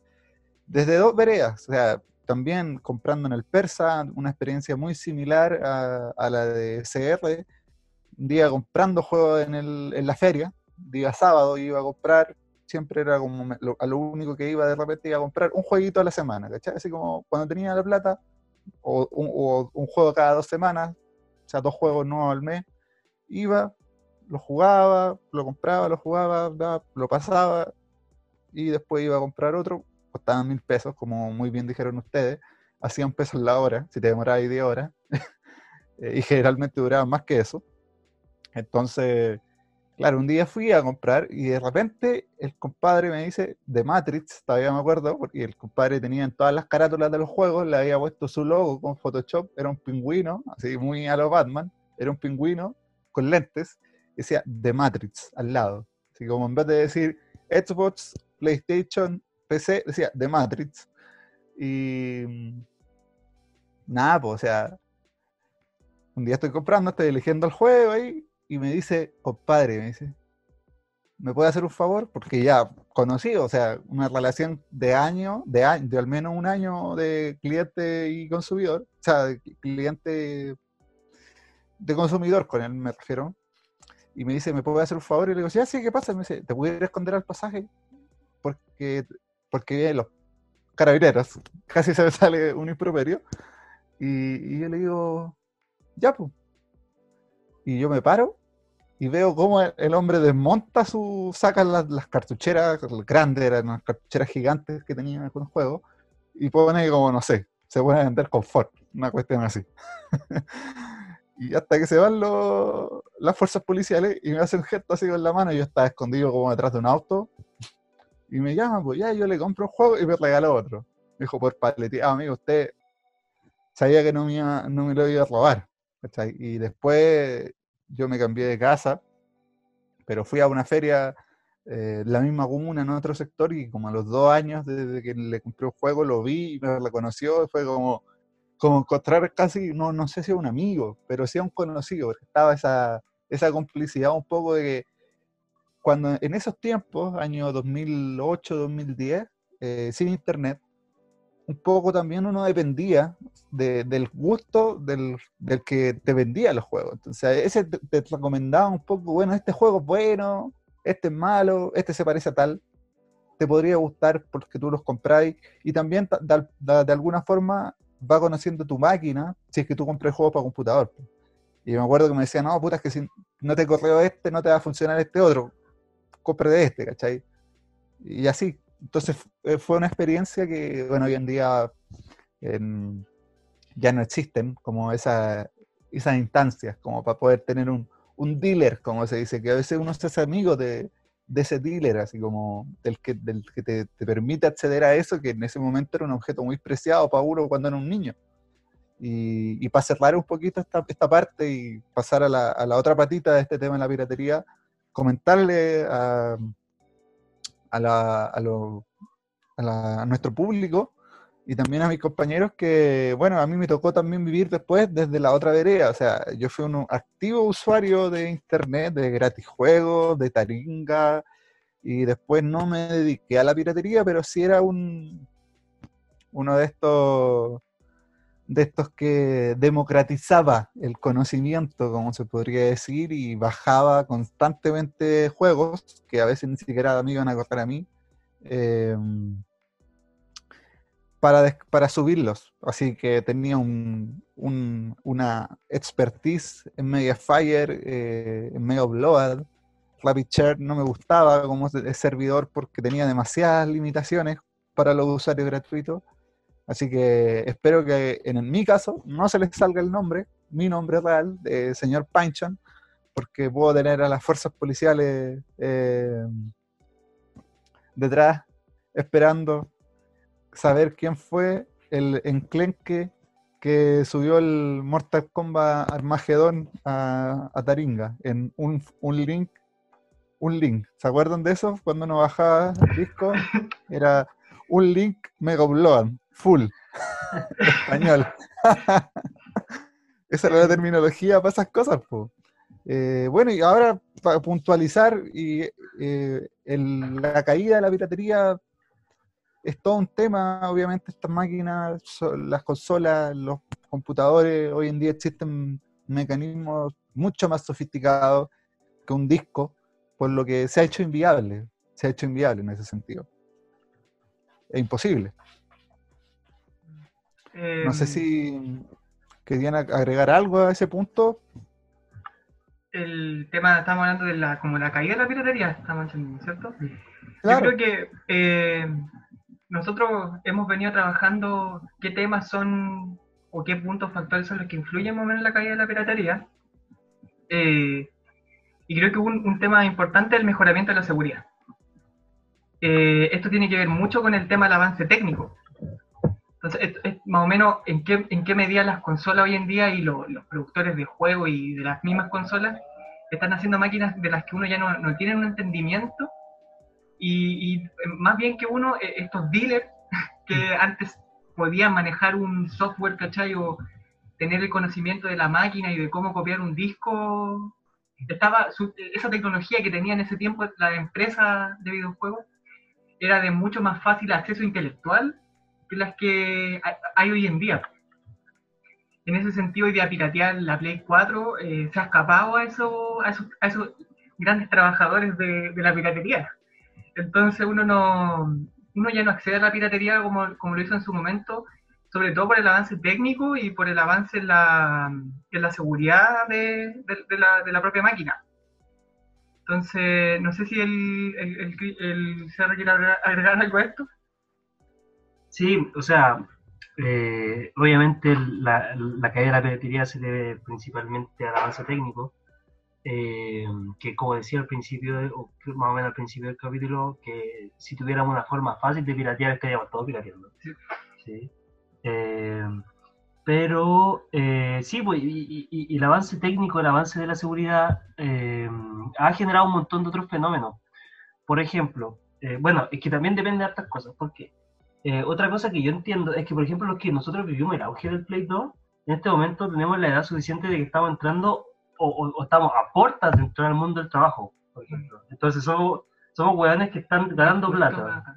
desde dos veredas, o sea, también comprando en el Persa, una experiencia muy similar a, la de CR, un día comprando juegos en, el- en la feria, día sábado iba a comprar, siempre era como lo, a lo único que iba de repente iba a comprar un jueguito a la semana, ¿cachai? Así como cuando tenía la plata, o un, o un juego cada dos semanas, o sea, dos juegos nuevos al mes, iba, lo jugaba, lo compraba, lo jugaba, lo pasaba y después iba a comprar otro, costaban mil pesos, como muy bien dijeron ustedes, a 100 pesos la hora, si te demorabas 10 horas, *laughs* Eh, y generalmente duraban más que eso. Entonces, claro, un día fui a comprar y de repente el compadre me dice, de Matrix, todavía me acuerdo, porque el compadre tenía en todas las carátulas de los juegos, le había puesto su logo con Photoshop, era un pingüino, así muy a lo Batman, era un pingüino con lentes, decía The Matrix al lado. Así como en vez de decir Xbox, PlayStation, PC, decía The Matrix. Y mm, nada, pues, o sea, un día estoy comprando, estoy eligiendo el juego ahí, y me dice, compadre, me dice, ¿me puede hacer un favor? Porque ya conocí, o sea, una relación de año, de, año, de al menos un año de cliente y consumidor, o sea, cliente de consumidor con él me refiero, y me dice, ¿me puede hacer un favor? Y le digo, sí, sí, ¿qué pasa? Me dice, ¿te puedo ir a esconder al pasaje? Porque, los carabineros, casi se me sale un improperio, y, y yo le digo, ya, pues. Y yo me paro y veo cómo el, hombre desmonta su, saca las, las cartucheras grandes, eran unas cartucheras gigantes que tenía con el juego, y pone como, no sé, se pone a vender confort, una cuestión así. *laughs* y hasta que se van los- las fuerzas policiales y me hacen gesto así con la mano, y yo estaba escondido como detrás de un auto, y me llaman, pues ya, yo le compro un juego y me regaló otro. Me dijo, por paletear, ah, amigo, usted sabía que no me, iba- no me lo iba a robar. Y después yo me cambié de casa, pero fui a una feria eh, la misma comuna, en otro sector, y como a los dos años desde que le compré un juego, lo vi y me reconoció, fue como, como encontrar casi, no, no sé si un amigo, pero sí a un conocido, porque estaba esa, esa complicidad un poco de que cuando en esos tiempos, año 2008, 2010, eh, sin internet, un poco también uno dependía de- del gusto del, del que te vendía los juegos. Entonces, ese te, te recomendaba un poco, bueno, este juego es bueno, este es malo, este se parece a tal, te podría gustar porque tú los compráis y también ta- de, de- alguna forma va conociendo tu máquina si es que tú compras juegos para computador. Y me acuerdo que me decían, no, puta, es que si no te correo este, no te va a funcionar este otro, compre de este, ¿cachai? Y así. Entonces eh, fue una experiencia que, bueno, hoy en día ya no existen como esa, esas instancias, como para poder tener un, un dealer, como se dice, que a veces uno se hace amigo de, de ese dealer, así como del que, del que te, te permite acceder a eso, que en ese momento era un objeto muy preciado para uno cuando era un niño. Y, y para cerrar un poquito esta, esta parte y pasar a la, a la otra patita de este tema de la piratería, comentarle a, a, la- a lo- a la- a nuestro público y también a mis compañeros que, bueno, a mí me tocó también vivir después desde la otra vereda. O sea, yo fui un activo usuario de internet, de gratis juegos, de Taringa, y después no me dediqué a la piratería, pero sí era un uno de estos de estos que democratizaba el conocimiento, como se podría decir, y bajaba constantemente juegos que a veces ni siquiera me iban a correr a mí. eh, para, para subirlos. Así que tenía un- un- una expertise en Mediafire, eh, en no me gustaba como se- servidor porque tenía demasiadas limitaciones para los usuarios gratuitos. Así que espero que en, mi caso no se les salga el nombre, mi nombre real, de señor Pinchon, porque puedo tener a las fuerzas policiales eh, detrás esperando saber quién fue el enclenque que subió el Mortal Kombat Armagedón a, a Taringa en un, un link. Un link. ¿Se acuerdan de eso? Cuando uno bajaba el disco, era un link Mega Upload, full. *laughs* Español. *laughs* Esa era la terminología para esas cosas, po. Eh, bueno, y ahora para puntualizar, y, eh, la caída de la piratería es todo un tema, obviamente estas máquinas, las consolas, los computadores, hoy en día existen mecanismos mucho más sofisticados que un disco, por lo que se ha hecho inviable, se ha hecho inviable en ese sentido. Es imposible. No sé si querían ag- agregar algo a ese punto. El tema, estamos hablando de la, como la caída de la piratería, estamos ¿cierto? Claro. Yo creo que eh, nosotros hemos venido trabajando qué temas son o qué puntos factores son los que influyen más o menos en la caída de la piratería. Eh, y creo que un, un tema importante es el mejoramiento de la seguridad. Eh, esto tiene que ver mucho con el tema del avance técnico. Entonces, es, es más o menos en qué, en qué medida las consolas hoy en día y lo- los productores de juegos y de las mismas consolas están haciendo máquinas de las que uno ya no, no tiene un entendimiento y, y, eh, más bien que uno, eh, estos dealers *laughs* que antes podían manejar un software, ¿cachai? O tener el conocimiento de la máquina y de cómo copiar un disco, estaba su- esa tecnología que tenía en ese tiempo la empresa de videojuegos era de mucho más fácil acceso intelectual que las que hay- hoy en día. En ese sentido, hoy día piratear la Play 4 eh, se ha escapado a, eso, a, esos, a esos grandes trabajadores de, de la piratería. Entonces uno no uno ya no accede a la piratería como, como lo hizo en su momento, sobre todo por el avance técnico y por el avance en la, en la seguridad de, de- la, de la propia máquina. Entonces, no sé si el, el, el, el agregar algo a esto. Sí, o sea, eh, obviamente la, la caída de la piratería se debe principalmente al avance técnico, eh, que como decía al principio, o más o menos al principio del capítulo, que si tuviéramos una forma fácil de piratear, estaríamos todos pirateando. Sí. Sí. Eh, pero eh, sí, pues, y, y- y- el avance técnico, el avance de la seguridad, eh, ha generado un montón de otros fenómenos. Por ejemplo, eh, bueno, es que también depende de otras cosas, porque eh, otra cosa que yo entiendo es que, por ejemplo, los que nosotros vivimos el auge del Play 2, en este momento tenemos la edad suficiente de que estamos entrando o, o- o estamos a puertas de entrar al mundo del trabajo, por ejemplo. Entonces somos, somos hueones que están ganando plata,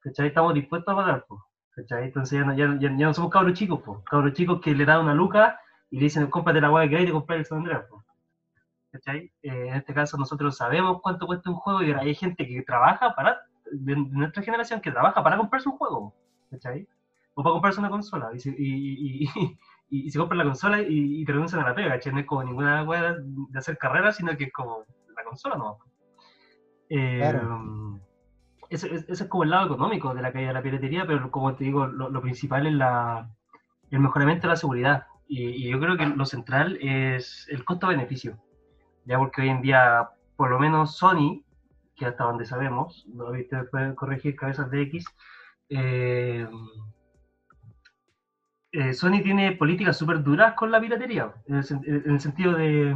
¿cachai? Estamos dispuestos a pagar, po, ¿cachai? Entonces ya no, ya, ya- ya no somos cabros chicos, po. cabros chicos que le dan una luca y le dicen, cómprate la hueá que hay y comprar el San Andreas, po. ¿cachai? Eh, en este caso nosotros sabemos cuánto cuesta un juego y hay gente que trabaja para, de, nuestra generación, que trabaja para comprarse un juego, ¿cachai? O para comprarse una consola y se, y, *laughs* y, y- se compra la consola y, y te renuncian a la pega, ¿cachai? No es como ninguna hueá de hacer carrera, sino que es como la consola no. Eh, Claro. Eso, es- eso es como el lado económico de la caída de la piratería, pero como te digo, lo, lo principal es la, el mejoramiento de la seguridad. Y, y yo creo que lo central es el costo-beneficio. Ya porque hoy en día, por lo menos Sony, que hasta donde sabemos, lo viste después corregir cabezas de X, eh, eh, Sony tiene políticas súper duras con la piratería, en el, sen- en el sentido de,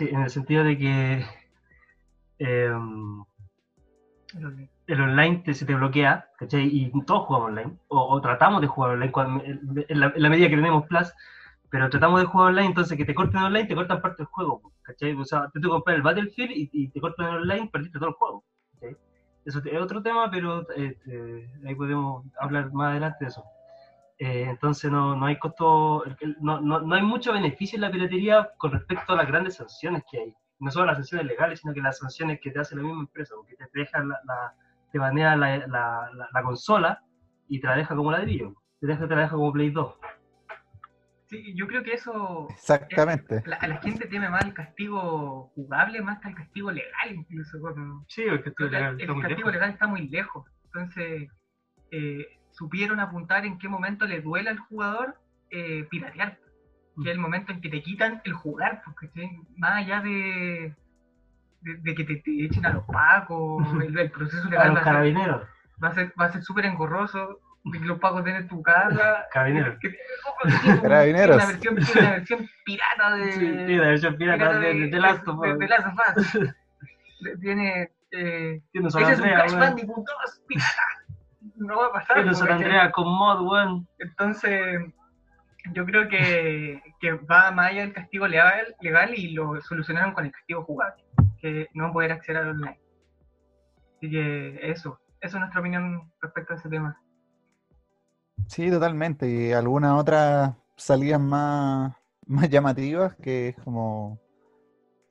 en el sentido de que em, el online te, se te bloquea, ¿cachai? Y todos jugamos online, o, tratamos de jugar online en, la, medida que tenemos Plus, pero tratamos de jugar online, entonces que te corten online, te cortan parte del juego, ¿cachai? O sea, te comprar el Battlefield y, te cortan online, perdiste todo el juego, ¿cachai? Eso es otro tema, pero eh, eh, ahí podemos hablar más adelante de eso. Eh, entonces no, no hay costo, no, no, no, hay mucho beneficio en la piratería con respecto a las grandes sanciones que hay. No solo las sanciones legales, sino que las sanciones que te hace la misma empresa, porque te deja la, te banea la, la, la, consola y te la deja como ladrillo, te, deja, te la deja como Play 2. Sí, yo creo que eso... Exactamente. la, la, gente teme más el castigo jugable más que el castigo legal incluso. sí, el castigo legal, el, castigo legal está muy lejos. Entonces, eh, supieron apuntar en qué momento le duele al jugador eh, piratear. Que es el momento en que te quitan el jugar, porque más allá de, de, que te, echen a los pacos, *laughs* el, proceso legal. A los carabineros. Va a ser va a ser súper engorroso, los pacos tienen tu casa. *laughs* Carabineros. *laughs* Carabineros. Una versión, una versión pirata de. Sí, la versión pirata, de, de, de, Last of Us. De, Last of Us. *laughs* Tiene. Eh, Tiene ese es un Crash Bandicoot 2 pirata no va a pasar. Pero San Andrea con mod, weón. Entonces, yo creo que, que va más allá del castigo legal, legal y lo solucionaron con el castigo jugable, que no poder acceder al online. Así que eso, eso es nuestra opinión respecto a ese tema. Sí, totalmente. Y algunas otras salidas más, *laughs* más llamativas, que es como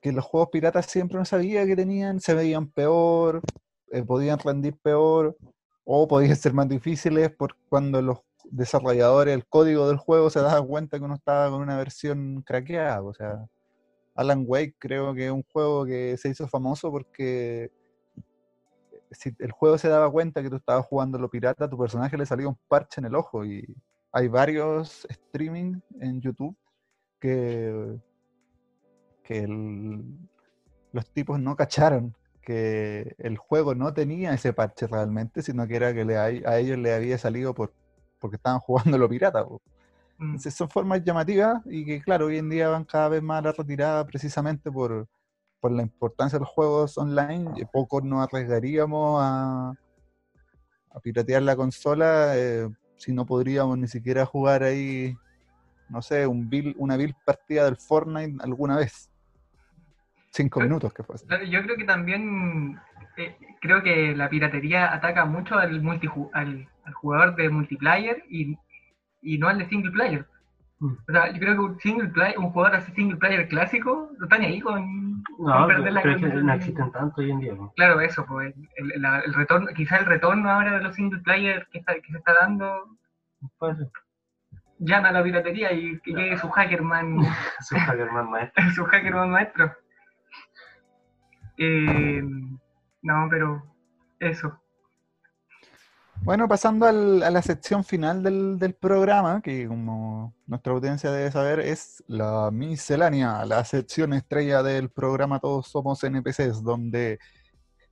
que los juegos piratas siempre no sabía que tenían, se veían peor, eh, podían rendir peor, o podían ser más difíciles por cuando los desarrolladores, el código del juego se daban cuenta que uno estaba con una versión craqueada. O sea, Alan Wake creo que es un juego que se hizo famoso porque si el juego se daba cuenta que tú estabas jugando lo pirata, a tu personaje le salía un parche en el ojo. Y hay varios streaming en YouTube que, que los tipos no cacharon que el juego no tenía ese parche realmente, sino que era que le, a ellos le había salido por, porque estaban *laughs* jugando lo pirata. Mm. Entonces son formas llamativas y que claro, hoy en día van cada vez más a la retirada precisamente por, por la importancia de los juegos online. Pocos nos arriesgaríamos a, a piratear la consola eh, si no podríamos ni siquiera jugar ahí, no sé, un una vil partida del Fortnite alguna vez cinco minutos que fue. Yo creo que también eh, creo que la piratería ataca mucho al, multi, al, jugador de multiplayer y, y, no al de single player. Mm. O sea, yo creo que un, single player, un jugador así single player clásico no está ni ahí con, no, perder la que no existen tanto hoy en día. Claro, eso, pues el, el, retorno, quizás el retorno ahora de los single player que, está, que se está dando. Puede Llama a la piratería y que llegue su hackerman. *laughs* su hackerman maestro. *laughs* su hackerman maestro. Eh, no, pero eso. Bueno, pasando a la sección final del, programa, que como nuestra audiencia debe saber, es la miscelánea, la sección estrella del programa Todos Somos NPCs, donde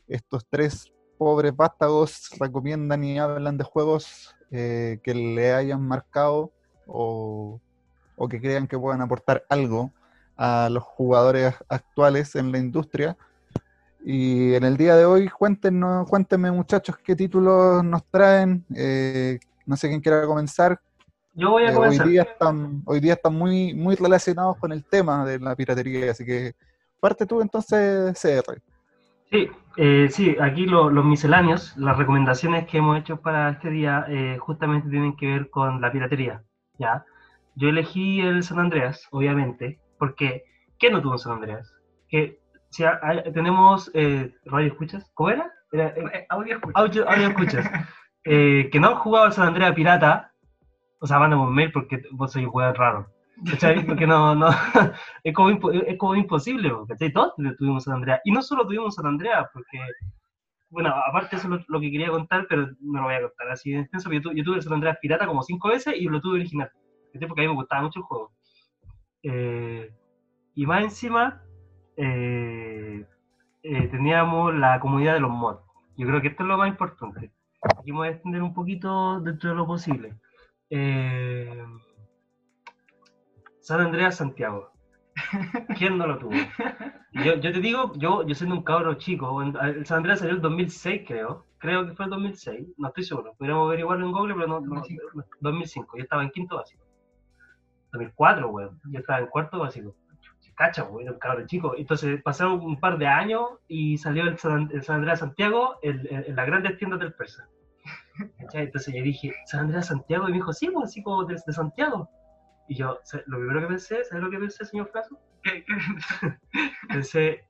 estos tres pobres vástagos recomiendan y hablan de juegos eh, que le hayan marcado o, o que crean que puedan aportar algo a los jugadores actuales en la industria y en el día de hoy, cuéntenos, cuéntenme muchachos qué títulos nos traen. Eh, no sé quién quiera comenzar. Yo voy a comenzar. hoy día están, hoy día están muy, muy relacionados con el tema de la piratería, así que parte tú entonces, CR. Sí, eh, sí, aquí los misceláneos, las recomendaciones que hemos hecho para este día eh, justamente tienen que ver con la piratería. ¿ya? Yo elegí el San Andreas, obviamente, porque ¿qué no tuvo San Andreas? Que si tenemos eh, radio escuchas, ¿cómo era? Eh, eh, audio escuchas. Audio, escuchas. *laughs* Eh, que no han jugado San Andrea Pirata, o sea, mándame un mail porque vos sois un jugador raro. ¿Cachai? Porque no, no, *laughs* es como, es como imposible, ¿cachai? Todos tuvimos San Andrea. Y no solo tuvimos San Andrea, porque, bueno, aparte eso es lo, que quería contar, pero no lo voy a contar así de extenso, yo, yo tuve San Andrea Pirata como cinco veces y lo tuve original, Porque a mí me gustaba mucho el juego. y más encima, eh, eh, teníamos la comunidad de los mods. Yo creo que esto es lo más importante. Aquí voy a extender un poquito dentro de lo posible. Eh, San Andreas Santiago. *laughs* ¿Quién no lo tuvo? Yo, yo te digo, yo, yo siendo un cabro chico, en- el San Andreas salió el 2006, creo. Creo que fue el 2006, no estoy seguro. Podríamos averiguarlo en Google, pero no, no- 2005. 2005. Yo estaba en quinto básico. 2004, weón. Yo estaba en cuarto básico. Cacha, weón, era un cabro chico. Entonces pasaron un par de años y salió el San, el San Andreas Santiago en, en- en las grandes tiendas del Persa. *laughs* ¿Cachai? Entonces yo dije, ¿San Andreas Santiago? Y me dijo, sí, pues así como de, de Santiago. Y yo, lo primero que pensé, ¿sabes lo que pensé, señor Flaso? ¿Qué- qué- *laughs* Pensé,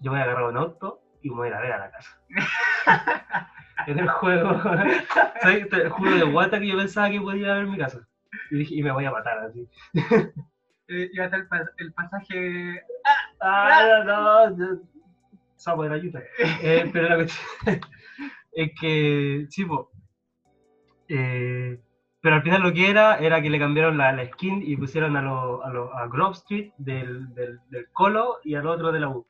yo voy a agarrar un auto y me voy a ir a ver a la casa. *laughs* en el juego, ¿sabes? El juego de guata que yo pensaba que podía haber en mi casa. Y dije, y me voy a matar así. Eh, iba a estar el, pas- el pasaje. Ah, no, no. Sapo de la yuta. Eh, pero la cuestión *laughs* es que, sí, po. Eh, pero al final lo que era, era que le cambiaron la, la skin y pusieron a, lo, a, lo- a Grove Street del, del, del Colo y al otro de la U.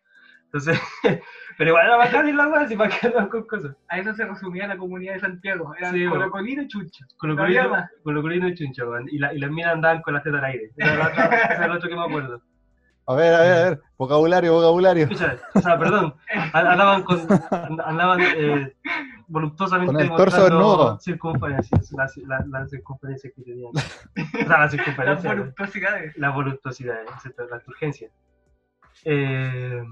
Entonces, *laughs* pero igual era bacán y la weá, si para qué con cosas. A eso se resumía la comunidad de Santiago. Era Sí, Colo bueno. Colino y Chucho. Con lo Todavía colino, más. con lo colino y chuncho, weón. Y, la, y las minas andaban con las tetas al aire. *laughs* Ese era el otro, que me acuerdo. A ver, a ver, a ver. Vocabulario, vocabulario. Escucha, o sea, perdón, andaban con, and- andaban eh, voluptuosamente Con el torso desnudo. circunferencias, las la, la circunferencias que tenían. O sea, las Las circunferencias, voluptuosidades. las voluptuosidades, etcétera, las urgencias. Eh,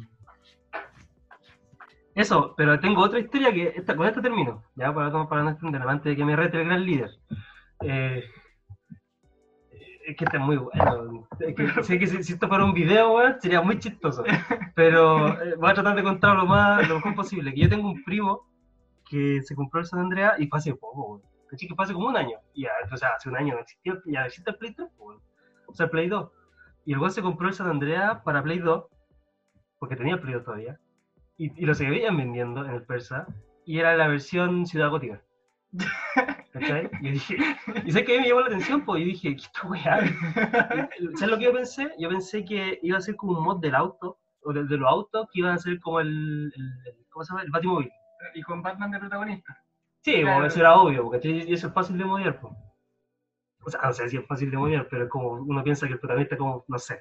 eso, pero tengo otra historia que, esta, con esta termino, ya para, para no extenderme, antes de que me rete el gran líder. Eh, es que este es muy bueno. Es que, sé que si, si esto fuera un video, sería muy chistoso. Pero eh, voy a tratar de contarlo lo más lo mejor posible. Que yo tengo un primo que se compró el San Andreas y fue hace poco. Caché que fue hace como un año. Y ya, o sea, hace un año no existía, ya existe el Play 3, weón. O sea, el Play 2. Y weón se compró el San Andreas para Play 2, porque tenía el Play 2 todavía. Y, y lo seguían vendiendo en el Persa. Y era la versión Ciudad Gótica. ¿Cachai? Y dije, y sé que me llamó la atención, pues, y dije, ¿qué esta weá? *laughs* ¿Sabes lo que yo pensé? Yo pensé que iba a ser como un mod del auto, o de, de los autos, que iba a ser como el, el- ¿cómo se llama? El Batimóvil. Y con Batman de protagonista. Sí, Claro. como eso era obvio, porque y eso es fácil de modiar, pues. O sea, no sé si es fácil de modiar, pero es como, uno piensa que el protagonista como, no sé.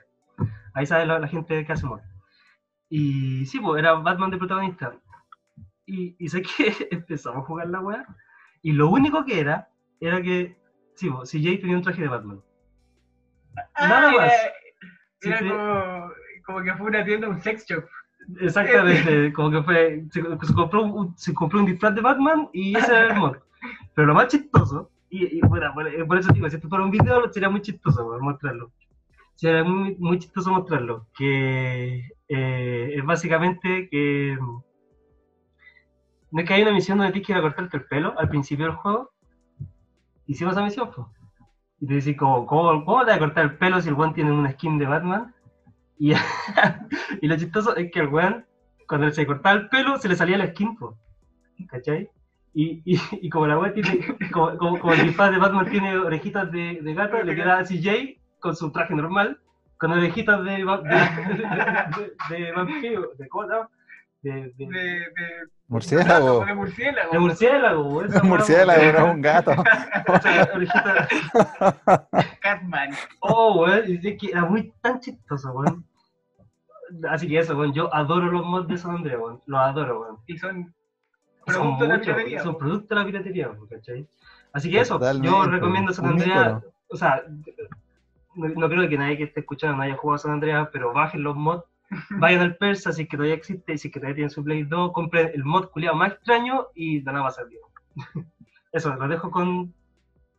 Ahí sabe la, la gente que hace mod. Y sí, pues, era Batman de protagonista. Y, y sé que *laughs* empezamos a jugar la weá, y lo único que era, era que, sí, pues, CJ tenía un traje de Batman. Nada Ah, más. Era, era como, como que fue una tienda, un sex shop. Exactamente, *laughs* como que fue, se, se compró un, se compró un disfraz de Batman y ese era el mod. Pero lo más chistoso, y, y bueno, bueno, eh, por eso digo, si esto fuera un video sería muy chistoso mostrarlo. Sería muy, muy chistoso mostrarlo, que eh, es básicamente que no es que hay una misión donde tienes que ir a cortarte el pelo al principio del juego, hicimos esa misión, pues. Y te decís, como, ¿cómo, ¿cómo te vas a cortar el pelo si el weón tiene una skin de Batman? Y, *laughs* y lo chistoso es que el weón, cuando se cortaba el pelo, se le salía la skin, po, ¿cachai? Y, y, y como la weón tiene, como, como, como el disfraz de Batman tiene orejitas de, de gato, le queda a CJ con su traje normal, con orejitas de, va- *laughs* de, de, de vampiro, de ¿cómo se llama? De, de, De, de, Murciélago. de murciélago. de murciélago, Murciélago, no un gato. O sea, orejitas- Catman. Oh, weón, es que era muy tan chistoso, weón. Así que eso, weón, yo adoro los mods de San Andreas, weón. Los adoro, weón. Y son Son producto de la muchos, piratería. Son productos de la piratería, ¿cachai? Así que eso, yo recomiendo San ícono. O sea, no, creo que nadie que esté escuchando no haya jugado San Andreas, pero bajen los mods. Vayan al Persa si es que todavía existe, si es que todavía tienen su Play 2, compren el mod culiado más extraño y van a pasar bien. *laughs* Eso, lo dejo con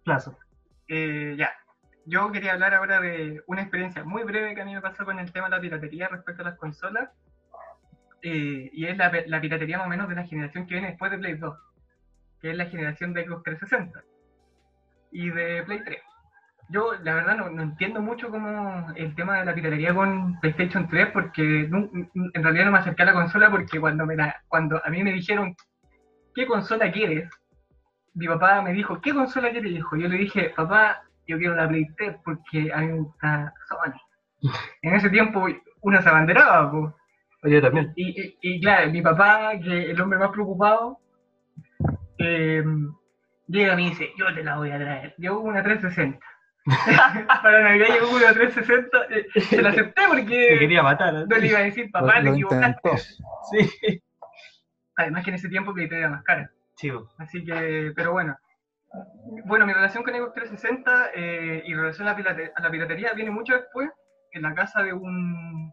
plazo. Eh, ya. Yo quería hablar ahora de una experiencia muy breve que a mí me pasó con el tema de la piratería respecto a las consolas. Eh, y es la, la piratería más o menos de la generación que viene después de Play 2, que es la generación de Xbox 360 y de Play 3. Yo, la verdad, no, no entiendo mucho cómo el tema de la piratería con PlayStation 3, porque en realidad no me acerqué a la consola, porque cuando, me la, cuando a mí me dijeron, ¿qué consola quieres? Mi papá me dijo, ¿qué consola quieres, hijo? Yo le dije, papá, yo quiero la Play 3 porque a mí me gusta Sony. En ese tiempo uno se abanderaba, po. Oye, también. Y, y- y claro, mi papá, que el hombre más preocupado, eh, llega y me dice, yo te la voy a traer. Yo una 360. *laughs* Para Navidad llegó una 360. eh, se la acepté Me porque quería matar. ¿eh? no le iba a decir, papá, Lo- te lo equivocaste. Sí. Además que en ese tiempo Play 3 era más cara. Chivo. Así que, pero bueno. Bueno, mi relación con Xbox 360 eh, y relación a la, pirate- a la piratería viene mucho después, en la casa de un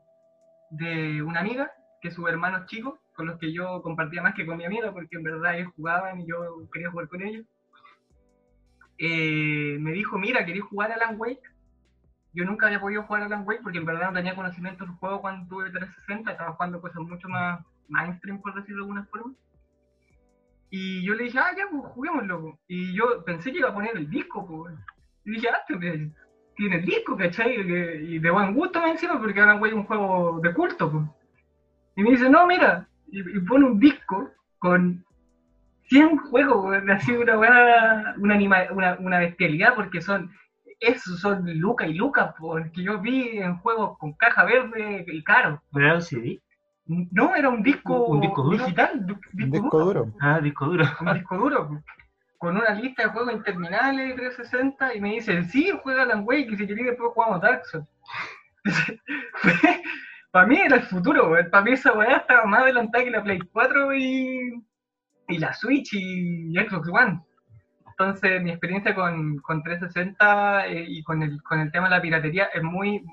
de una amiga, que sus hermanos chicos, con los que yo compartía más que con mi amiga, porque en verdad ellos jugaban y yo quería jugar con ellos. Eh, me dijo, mira, ¿querés jugar a Alan Wake? Yo nunca había podido jugar a Alan Wake porque en verdad no tenía conocimiento del juego cuando tuve 360, estaba jugando cosas mucho más mainstream, por decirlo de alguna forma. Y yo le dije, ah, ya, pues juguémoslo. po. Y yo pensé que iba a poner el disco, pues. Y dije, ah, este tiene el disco, ¿cachai? Y de buen gusto me encima, porque Alan Wake es un juego de culto, pues. Y me dice, no, mira, y, y pone un disco con 100 juegos, weón, así una weá, una, anima- una, una bestialidad, porque son, esos son lucas y lucas, porque yo vi en juegos con caja verde y caro. ¿No era un CD? No, era un disco, ¿Un disco duro? digital, Un disco duro. Ah, disco duro. un disco duro, con una lista de juegos interminables de 360 y me dicen, sí, juega Alan Wake y si querés después jugamos Dark Souls. *laughs* para mí era el futuro, para mí esa weá estaba más adelantada que la Play 4 y, y la Switch y Xbox One. Entonces mi experiencia con, con 360 eh, y con el, con el tema de la piratería es muy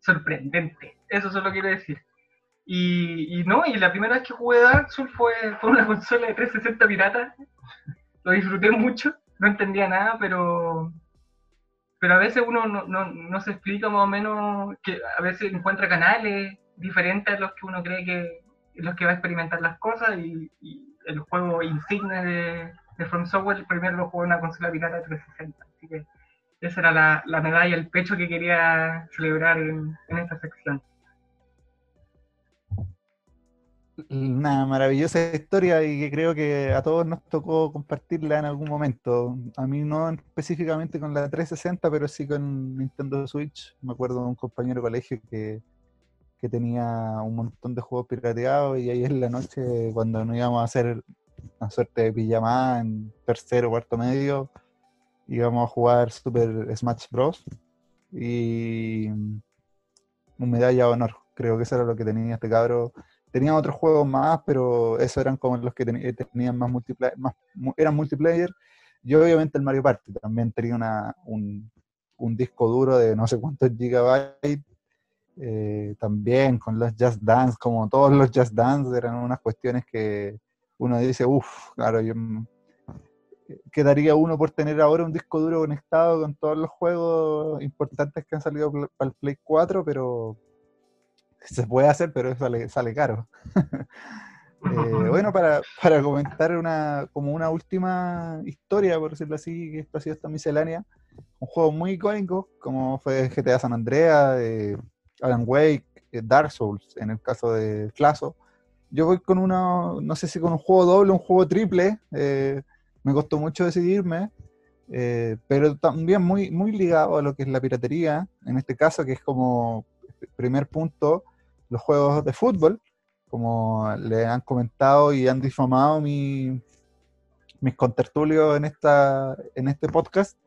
sorprendente, eso solo quiero decir. Y, y no, y la primera vez que jugué Dark Souls fue, fue una *laughs* consola de 360 pirata. Lo disfruté mucho, no entendía nada, pero pero a veces uno no, no, no se explica más o menos que a veces encuentra canales diferentes a los que uno cree que los que va a experimentar las cosas y, y el juego insigne de, de From Software primero lo jugó en una consola pirata de 360 así que esa era la, la medalla el pecho que quería celebrar en, en esta sección Una maravillosa historia y que creo que a todos nos tocó compartirla en algún momento. A mí no específicamente con la 360, pero sí con Nintendo Switch. Me acuerdo de un compañero de colegio que, que tenía un montón de juegos pirateados y ahí en la noche, cuando nos íbamos a hacer una suerte de pijamada en tercero cuarto medio, íbamos a jugar Super Smash Bros. Y un medalla de honor. Creo que eso era lo que tenía este cabro tenían otros juegos más, pero esos eran como los que teni- tenían más multiplayer, más, eran multiplayer. Y obviamente el Mario Party también tenía una, un, un disco duro de no sé cuántos gigabytes, eh, también con los Just Dance, como todos los Just Dance, eran unas cuestiones que uno dice, uff, claro, yo, quedaría uno por tener ahora un disco duro conectado con todos los juegos importantes que han salido para el Play 4, pero se puede hacer, pero sale, sale caro. *laughs* Eh, *laughs* bueno, para, para comentar una, como una última historia, por decirlo así, que esto ha sido esta miscelánea, un juego muy icónico, como fue GTA San Andreas, eh, Alan Wake, eh, Dark Souls, en el caso de Claso. Yo voy con una, no sé si con un juego doble, un juego triple, eh, me costó mucho decidirme, eh, pero también muy, muy ligado a lo que es la piratería, en este caso, que es como primer punto, los juegos de fútbol, como le han comentado y han difamado mi, mis contertulios en, esta, en este podcast.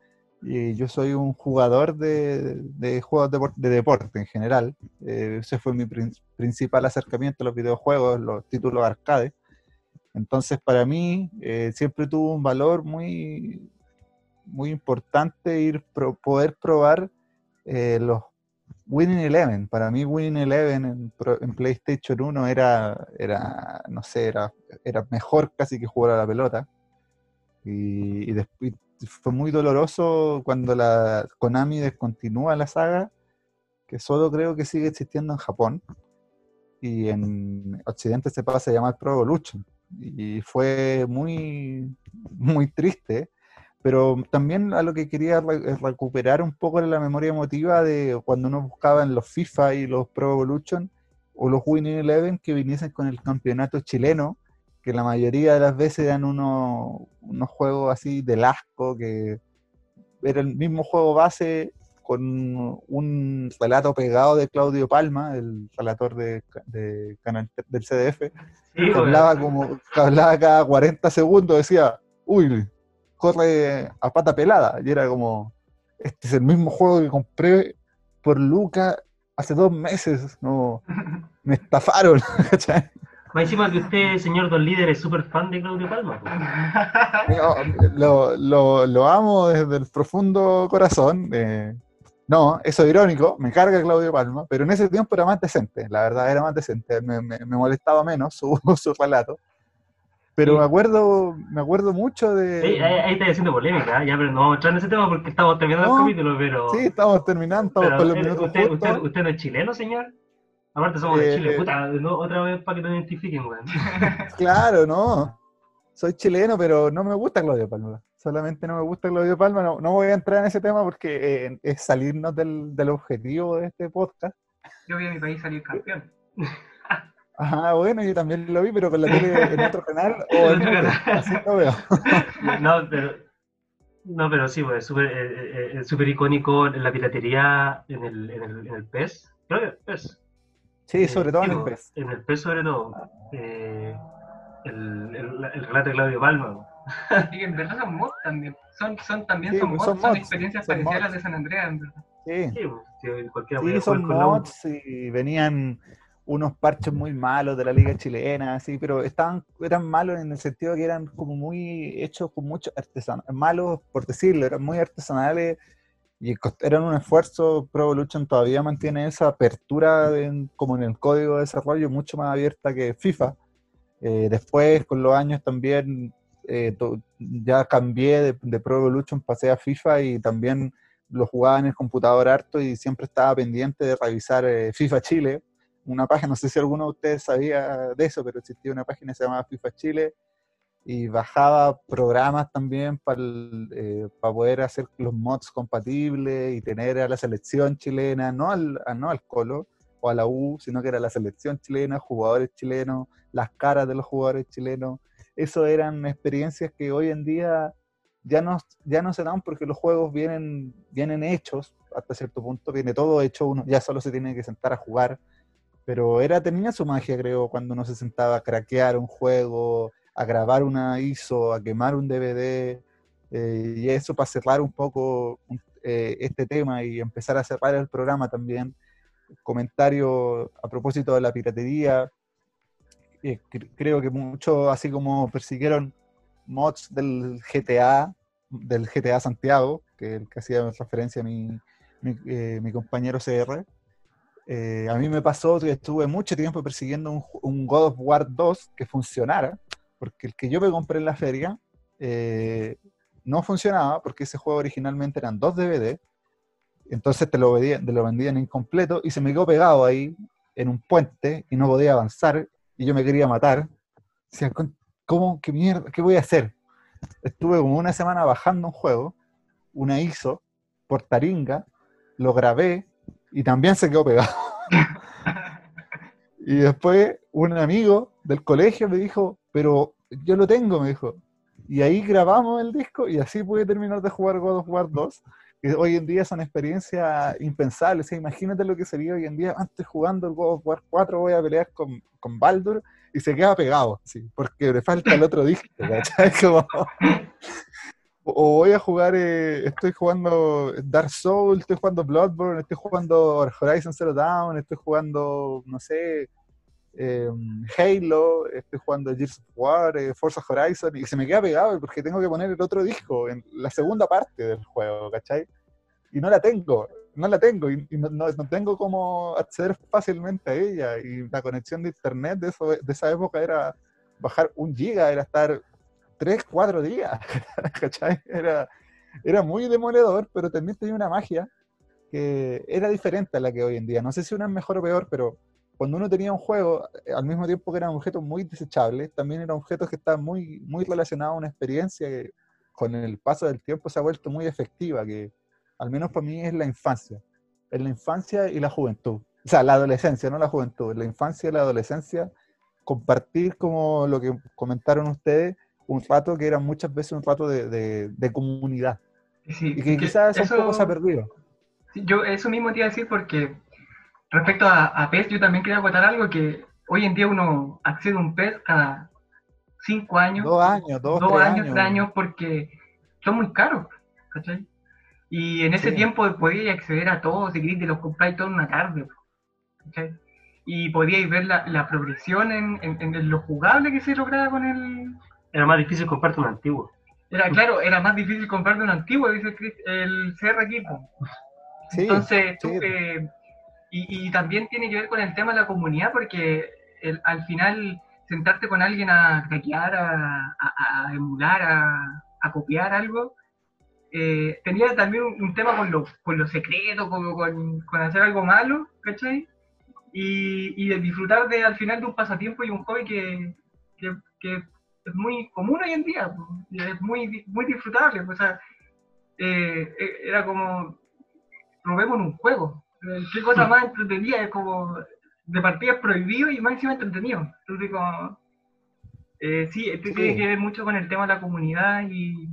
Y yo soy un jugador de, de juegos de, de deporte en general. Eh, ese fue mi prin- principal acercamiento a los videojuegos, los títulos arcade. Entonces, para mí, eh, siempre tuvo un valor muy, muy importante ir pro- poder probar eh, los Winning Eleven. Para mí, Winning Eleven en, en PlayStation 1 era, era, no sé, era, era mejor casi que jugar a la pelota. Y, y después fue muy doloroso cuando la Konami descontinúa la saga, que solo creo que sigue existiendo en Japón. Y en Occidente se pasa a llamar Pro Evolution. Y fue muy, muy triste pero también a lo que quería recuperar un poco la memoria emotiva de cuando uno buscaba en los FIFA y los Pro Evolution o los Winning Eleven que viniesen con el campeonato chileno, que la mayoría de las veces eran unos, unos juegos así del asco, que era el mismo juego base con un relato pegado de Claudio Palma, el relator de, de canal, del CDF, Sí, que hablaba como que hablaba cada 40 segundos, decía, uy, corre a pata pelada. Y era como, este es el mismo juego que compré por Luca hace dos meses. No, me estafaron, *laughs* ¿cachai? Más encima que usted, señor Don Líder, es súper fan de Claudio Palma. pues. Lo, lo- lo amo desde el profundo corazón. eh, no, eso es irónico, me carga Claudio Palma, pero en ese tiempo era más decente, la verdad era más decente, me, me- me molestaba menos *laughs* su, su relato. Pero Sí. me acuerdo, me acuerdo mucho de... ahí, ahí está haciendo polémica, ¿eh? ya, pero no vamos a entrar en ese tema porque estamos terminando No. el capítulo, pero... Sí, estamos terminando, estamos pero, por los eh, minutos usted, usted, usted no es chileno, señor? Aparte somos de Eh, Chile, puta, no, otra vez para que nos identifiquen, weón. *laughs* Claro, no. Soy chileno, pero no me gusta Claudio Palma. Solamente no me gusta Claudio Palma. No, no voy a entrar en ese tema porque eh, es salirnos del, del objetivo de este podcast. Yo vi a mi país salir campeón. Ajá, *laughs* bueno, yo también lo vi, pero con la tele en otro *laughs* canal o en En otro otro, canal. así lo veo. No, pero, no, pero sí, pues, es súper eh, eh, eh, súper icónico la piratería en el, en el, en el PES. Creo que PES. Sí, sobre todo en el pues, PES. En el PES sobre todo. Eh, el, el, el relato de Claudio Palma. *laughs* Y que en verdad son mods también. Son, son también Sí, son, pues, mods, son son, mods, experiencias son parecidas a las de San Andreas, en verdad. Sí, Sí, pues, sí, son mods y venían unos parches muy malos de la liga chilena, así, pero estaban, eran malos en el sentido que eran como muy hechos con mucho artesanal, malos por decirlo, eran muy artesanales y eran un esfuerzo, Pro Evolution todavía mantiene esa apertura como en el código de desarrollo mucho más abierta que FIFA. Eh, después, con los años también, eh, to- ya cambié de, de Pro Evolution, pasé a FIFA y también lo jugaba en el computador harto y siempre estaba pendiente de revisar eh, FIFA Chile, una página, no sé si alguno de ustedes sabía de eso, pero existía una página que se llamaba FIFA Chile y bajaba programas también para, poder hacer los mods compatibles y tener a la selección chilena, no al, no al Colo o a la U, sino que era la selección chilena, jugadores chilenos, las caras de los jugadores chilenos. Eso eran experiencias que hoy en día ya no, ya no se dan porque los juegos vienen, vienen hechos hasta cierto punto, viene todo hecho, uno ya solo se tiene que sentar a jugar. Pero era, tenía su magia, creo, cuando uno se sentaba a craquear un juego, a grabar una ISO, a quemar un DVD, eh, y eso para cerrar un poco eh, este tema y empezar a cerrar el programa también. Comentario a propósito de la piratería. eh, cre- creo que muchos, así como persiguieron mods del GTA, del GTA Santiago, que el que hacía referencia a mi, compañero CR, a mí me pasó que estuve mucho tiempo persiguiendo un, un God of War 2 que funcionara, porque el que yo me compré en la feria eh, no funcionaba, porque ese juego originalmente eran dos DVD, entonces te lo, vendían, te lo vendían incompleto y se me quedó pegado ahí en un puente y no podía avanzar y yo me quería matar. Decía, "Con- ¿cómo? ¿Qué mierda? ¿Qué voy a hacer? Estuve como una semana bajando un juego, una ISO, por Taringa, lo grabé y también se quedó pegado. *laughs* y después un amigo del colegio me dijo, pero yo lo tengo, me dijo. Y ahí grabamos el disco y así pude terminar de jugar God of War 2, que hoy en día son experiencias impensables. O sea, imagínate lo que sería hoy en día, antes jugando el God of War 4 voy a pelear con, con Baldur y se queda pegado, sí, porque le falta el otro disco, *laughs* ¿cachai? *laughs* Como- o voy a jugar, eh, estoy jugando Dark Souls, estoy jugando Bloodborne, estoy jugando Horizon Zero Dawn, estoy jugando, no sé, eh, Halo, estoy jugando Gears of War, eh, Forza Horizon, y se me queda pegado porque tengo que poner el otro disco en la segunda parte del juego, ¿cachai? Y no la tengo, no la tengo, y, y no, no- tengo cómo acceder fácilmente a ella, y la conexión de internet de, eso, de esa época era bajar un giga, era estar tres, cuatro días, *laughs* ¿cachai? Era, era muy demoledor, pero también tenía una magia que era diferente a la que hoy en día. No sé si una es mejor o peor, pero cuando uno tenía un juego, eh, al mismo tiempo que eran objetos muy desechables, también eran objetos que estaban muy, muy relacionados a una experiencia que con el paso del tiempo se ha vuelto muy efectiva, que al menos para mí es la infancia. Es la infancia y la juventud. O sea, la adolescencia, no la juventud. La infancia y la adolescencia, compartir como lo que comentaron ustedes, un rato que era muchas veces un rato de, de- de comunidad. Sí, Y que que quizás eso un poco se ha perdido. Yo eso mismo te iba a decir porque respecto a, a PES, yo también quería acotar algo que hoy en día uno accede a un PES cada cinco años, Dos años, dos, dos tres años, años. tres años, porque son muy caros, ¿cachai? Y en ese Sí. tiempo podíais acceder a todos, si queréis, te los compráis todo en una tarde. ¿cachai? Y podíais ver la, la progresión en, en- en lo jugable que se lograba con el, Era más difícil comprarte un antiguo. Era, claro, era más difícil comprarte un antiguo, dice el Chris- el CR aquí. po. Sí, Entonces, tú, sí. eh, y, y también tiene que ver con el tema de la comunidad, porque el- al final sentarte con alguien a hackear, a, a- a emular, a, a copiar algo, eh, tenía también un, un tema con lo, con lo secreto, con, con, con hacer algo malo, ¿cachai? Y, y de disfrutar de, al final de un pasatiempo y un hobby que, que, que es muy común hoy en día, es muy, muy disfrutable. O sea, eh, eh, era como, probemos un juego. ¿Qué cosa más entretenida? Es como, de partida es prohibido y encima entretenido. Entonces, como, eh, sí, esto Sí. tiene que ver mucho con el tema de la comunidad y,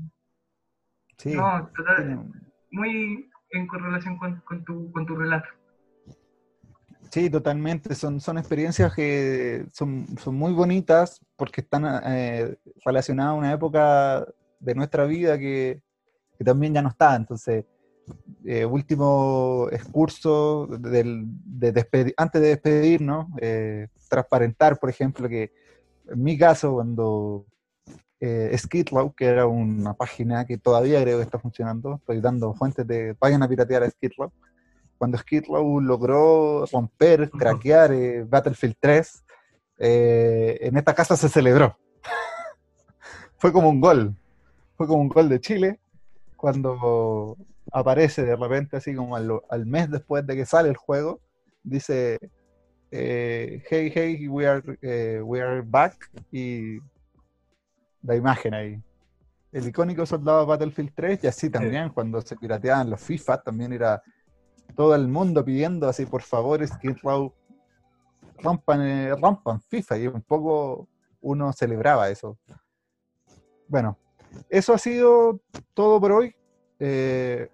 Sí, no, total, muy en correlación con, con, tu, con tu relato. Sí, totalmente. Son, son experiencias que son, son muy bonitas porque están eh, relacionadas a una época de nuestra vida que, que también ya no está. Entonces, eh, último excurso del, de antes de despedirnos, eh, transparentar, por ejemplo, que en mi caso, cuando eh, Skidlow, que era una página que todavía creo que está funcionando, estoy dando fuentes de, vayan a piratear a Skidlow, cuando Skidlow logró romper, craquear eh, Battlefield 3, eh, en esta casa se celebró. *laughs* fue como un gol, fue como un gol de Chile, cuando aparece de repente, así como al, al mes después de que sale el juego, dice, eh, hey, hey, we are, eh, we are back, y la imagen ahí. El icónico soldado de Battlefield 3, y así también, cuando se pirateaban los FIFA, también era todo el mundo pidiendo así, por favor, Skid Row, rompan, eh, rompan FIFA, y un poco uno celebraba eso. Bueno, eso ha sido todo por hoy. Eh,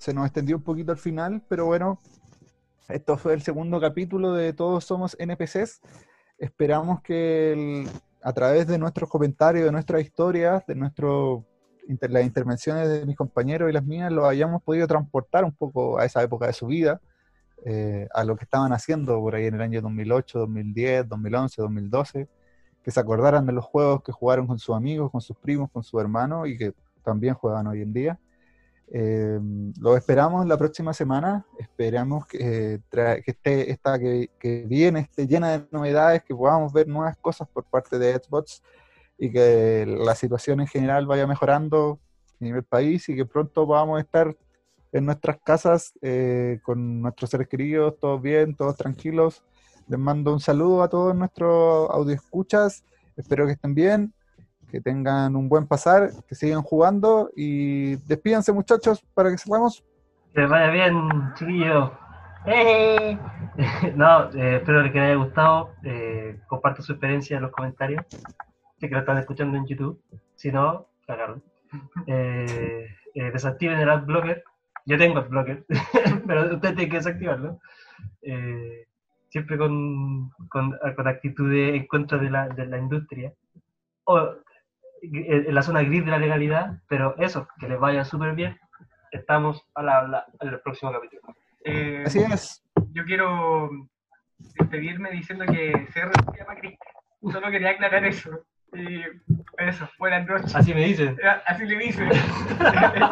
se nos extendió un poquito al final, pero bueno, esto fue el segundo capítulo de Todos Somos NPCs. Esperamos que a través de nuestros comentarios, de nuestras historias, de nuestro, las intervenciones de mis compañeros y las mías, lo hayamos podido transportar un poco a esa época de su vida, eh, a lo que estaban haciendo por ahí en el año 2008, 2010, 2011, 2012, que se acordaran de los juegos que jugaron con sus amigos, con sus primos, con sus hermanos y que también juegan hoy en día. Eh, lo esperamos la próxima semana. Esperamos que, eh, que esté esta que, que viene esté llena de novedades, que podamos ver nuevas cosas por parte de Xbox y que la situación en general vaya mejorando a nivel país y que pronto podamos estar en nuestras casas eh, con nuestros seres queridos, todos bien, todos tranquilos. Les mando un saludo a todos nuestros audioescuchas. Espero que estén bien que tengan un buen pasar, que sigan jugando y despídense muchachos para que cerramos. Que vaya bien, chiquillos. ¡Eh! *laughs* No, eh, espero que les haya gustado. Eh, compartan su experiencia en los comentarios. Si que lo están escuchando en YouTube. Si no, cagaron. Eh, eh, desactiven el adblocker. Yo tengo adblocker, *laughs* pero ustedes tienen que desactivarlo. Eh, siempre con, con, con actitudes en contra de la, de la industria. O en la zona gris de la legalidad, pero eso, que les vaya súper bien. Estamos a la en el próximo capítulo. Eh, Así es. Yo quiero despedirme diciendo que CR se llama Cristian. Solo quería aclarar eso. Y eso, buenas noches. Así me dicen. Así le dice. *laughs*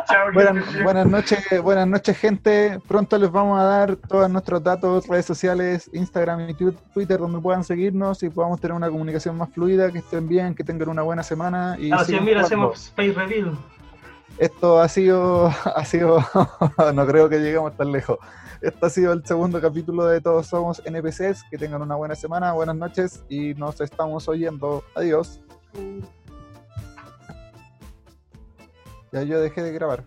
Chao, Buenas, buenas noches, buenas noches gente. Pronto les vamos a dar todos nuestros datos, redes sociales, Instagram y Twitter, donde puedan seguirnos y podamos tener una comunicación más fluida, que estén bien, que tengan una buena semana. Y A los sigan 100.000 jugando. hacemos Space Reveal. Esto ha sido, *laughs* ha sido, *laughs* no creo que lleguemos tan lejos. Este ha sido el segundo capítulo de Todos Somos NPCs. Que tengan una buena semana, buenas noches y nos estamos oyendo. Adiós. Ya yo dejé de grabar.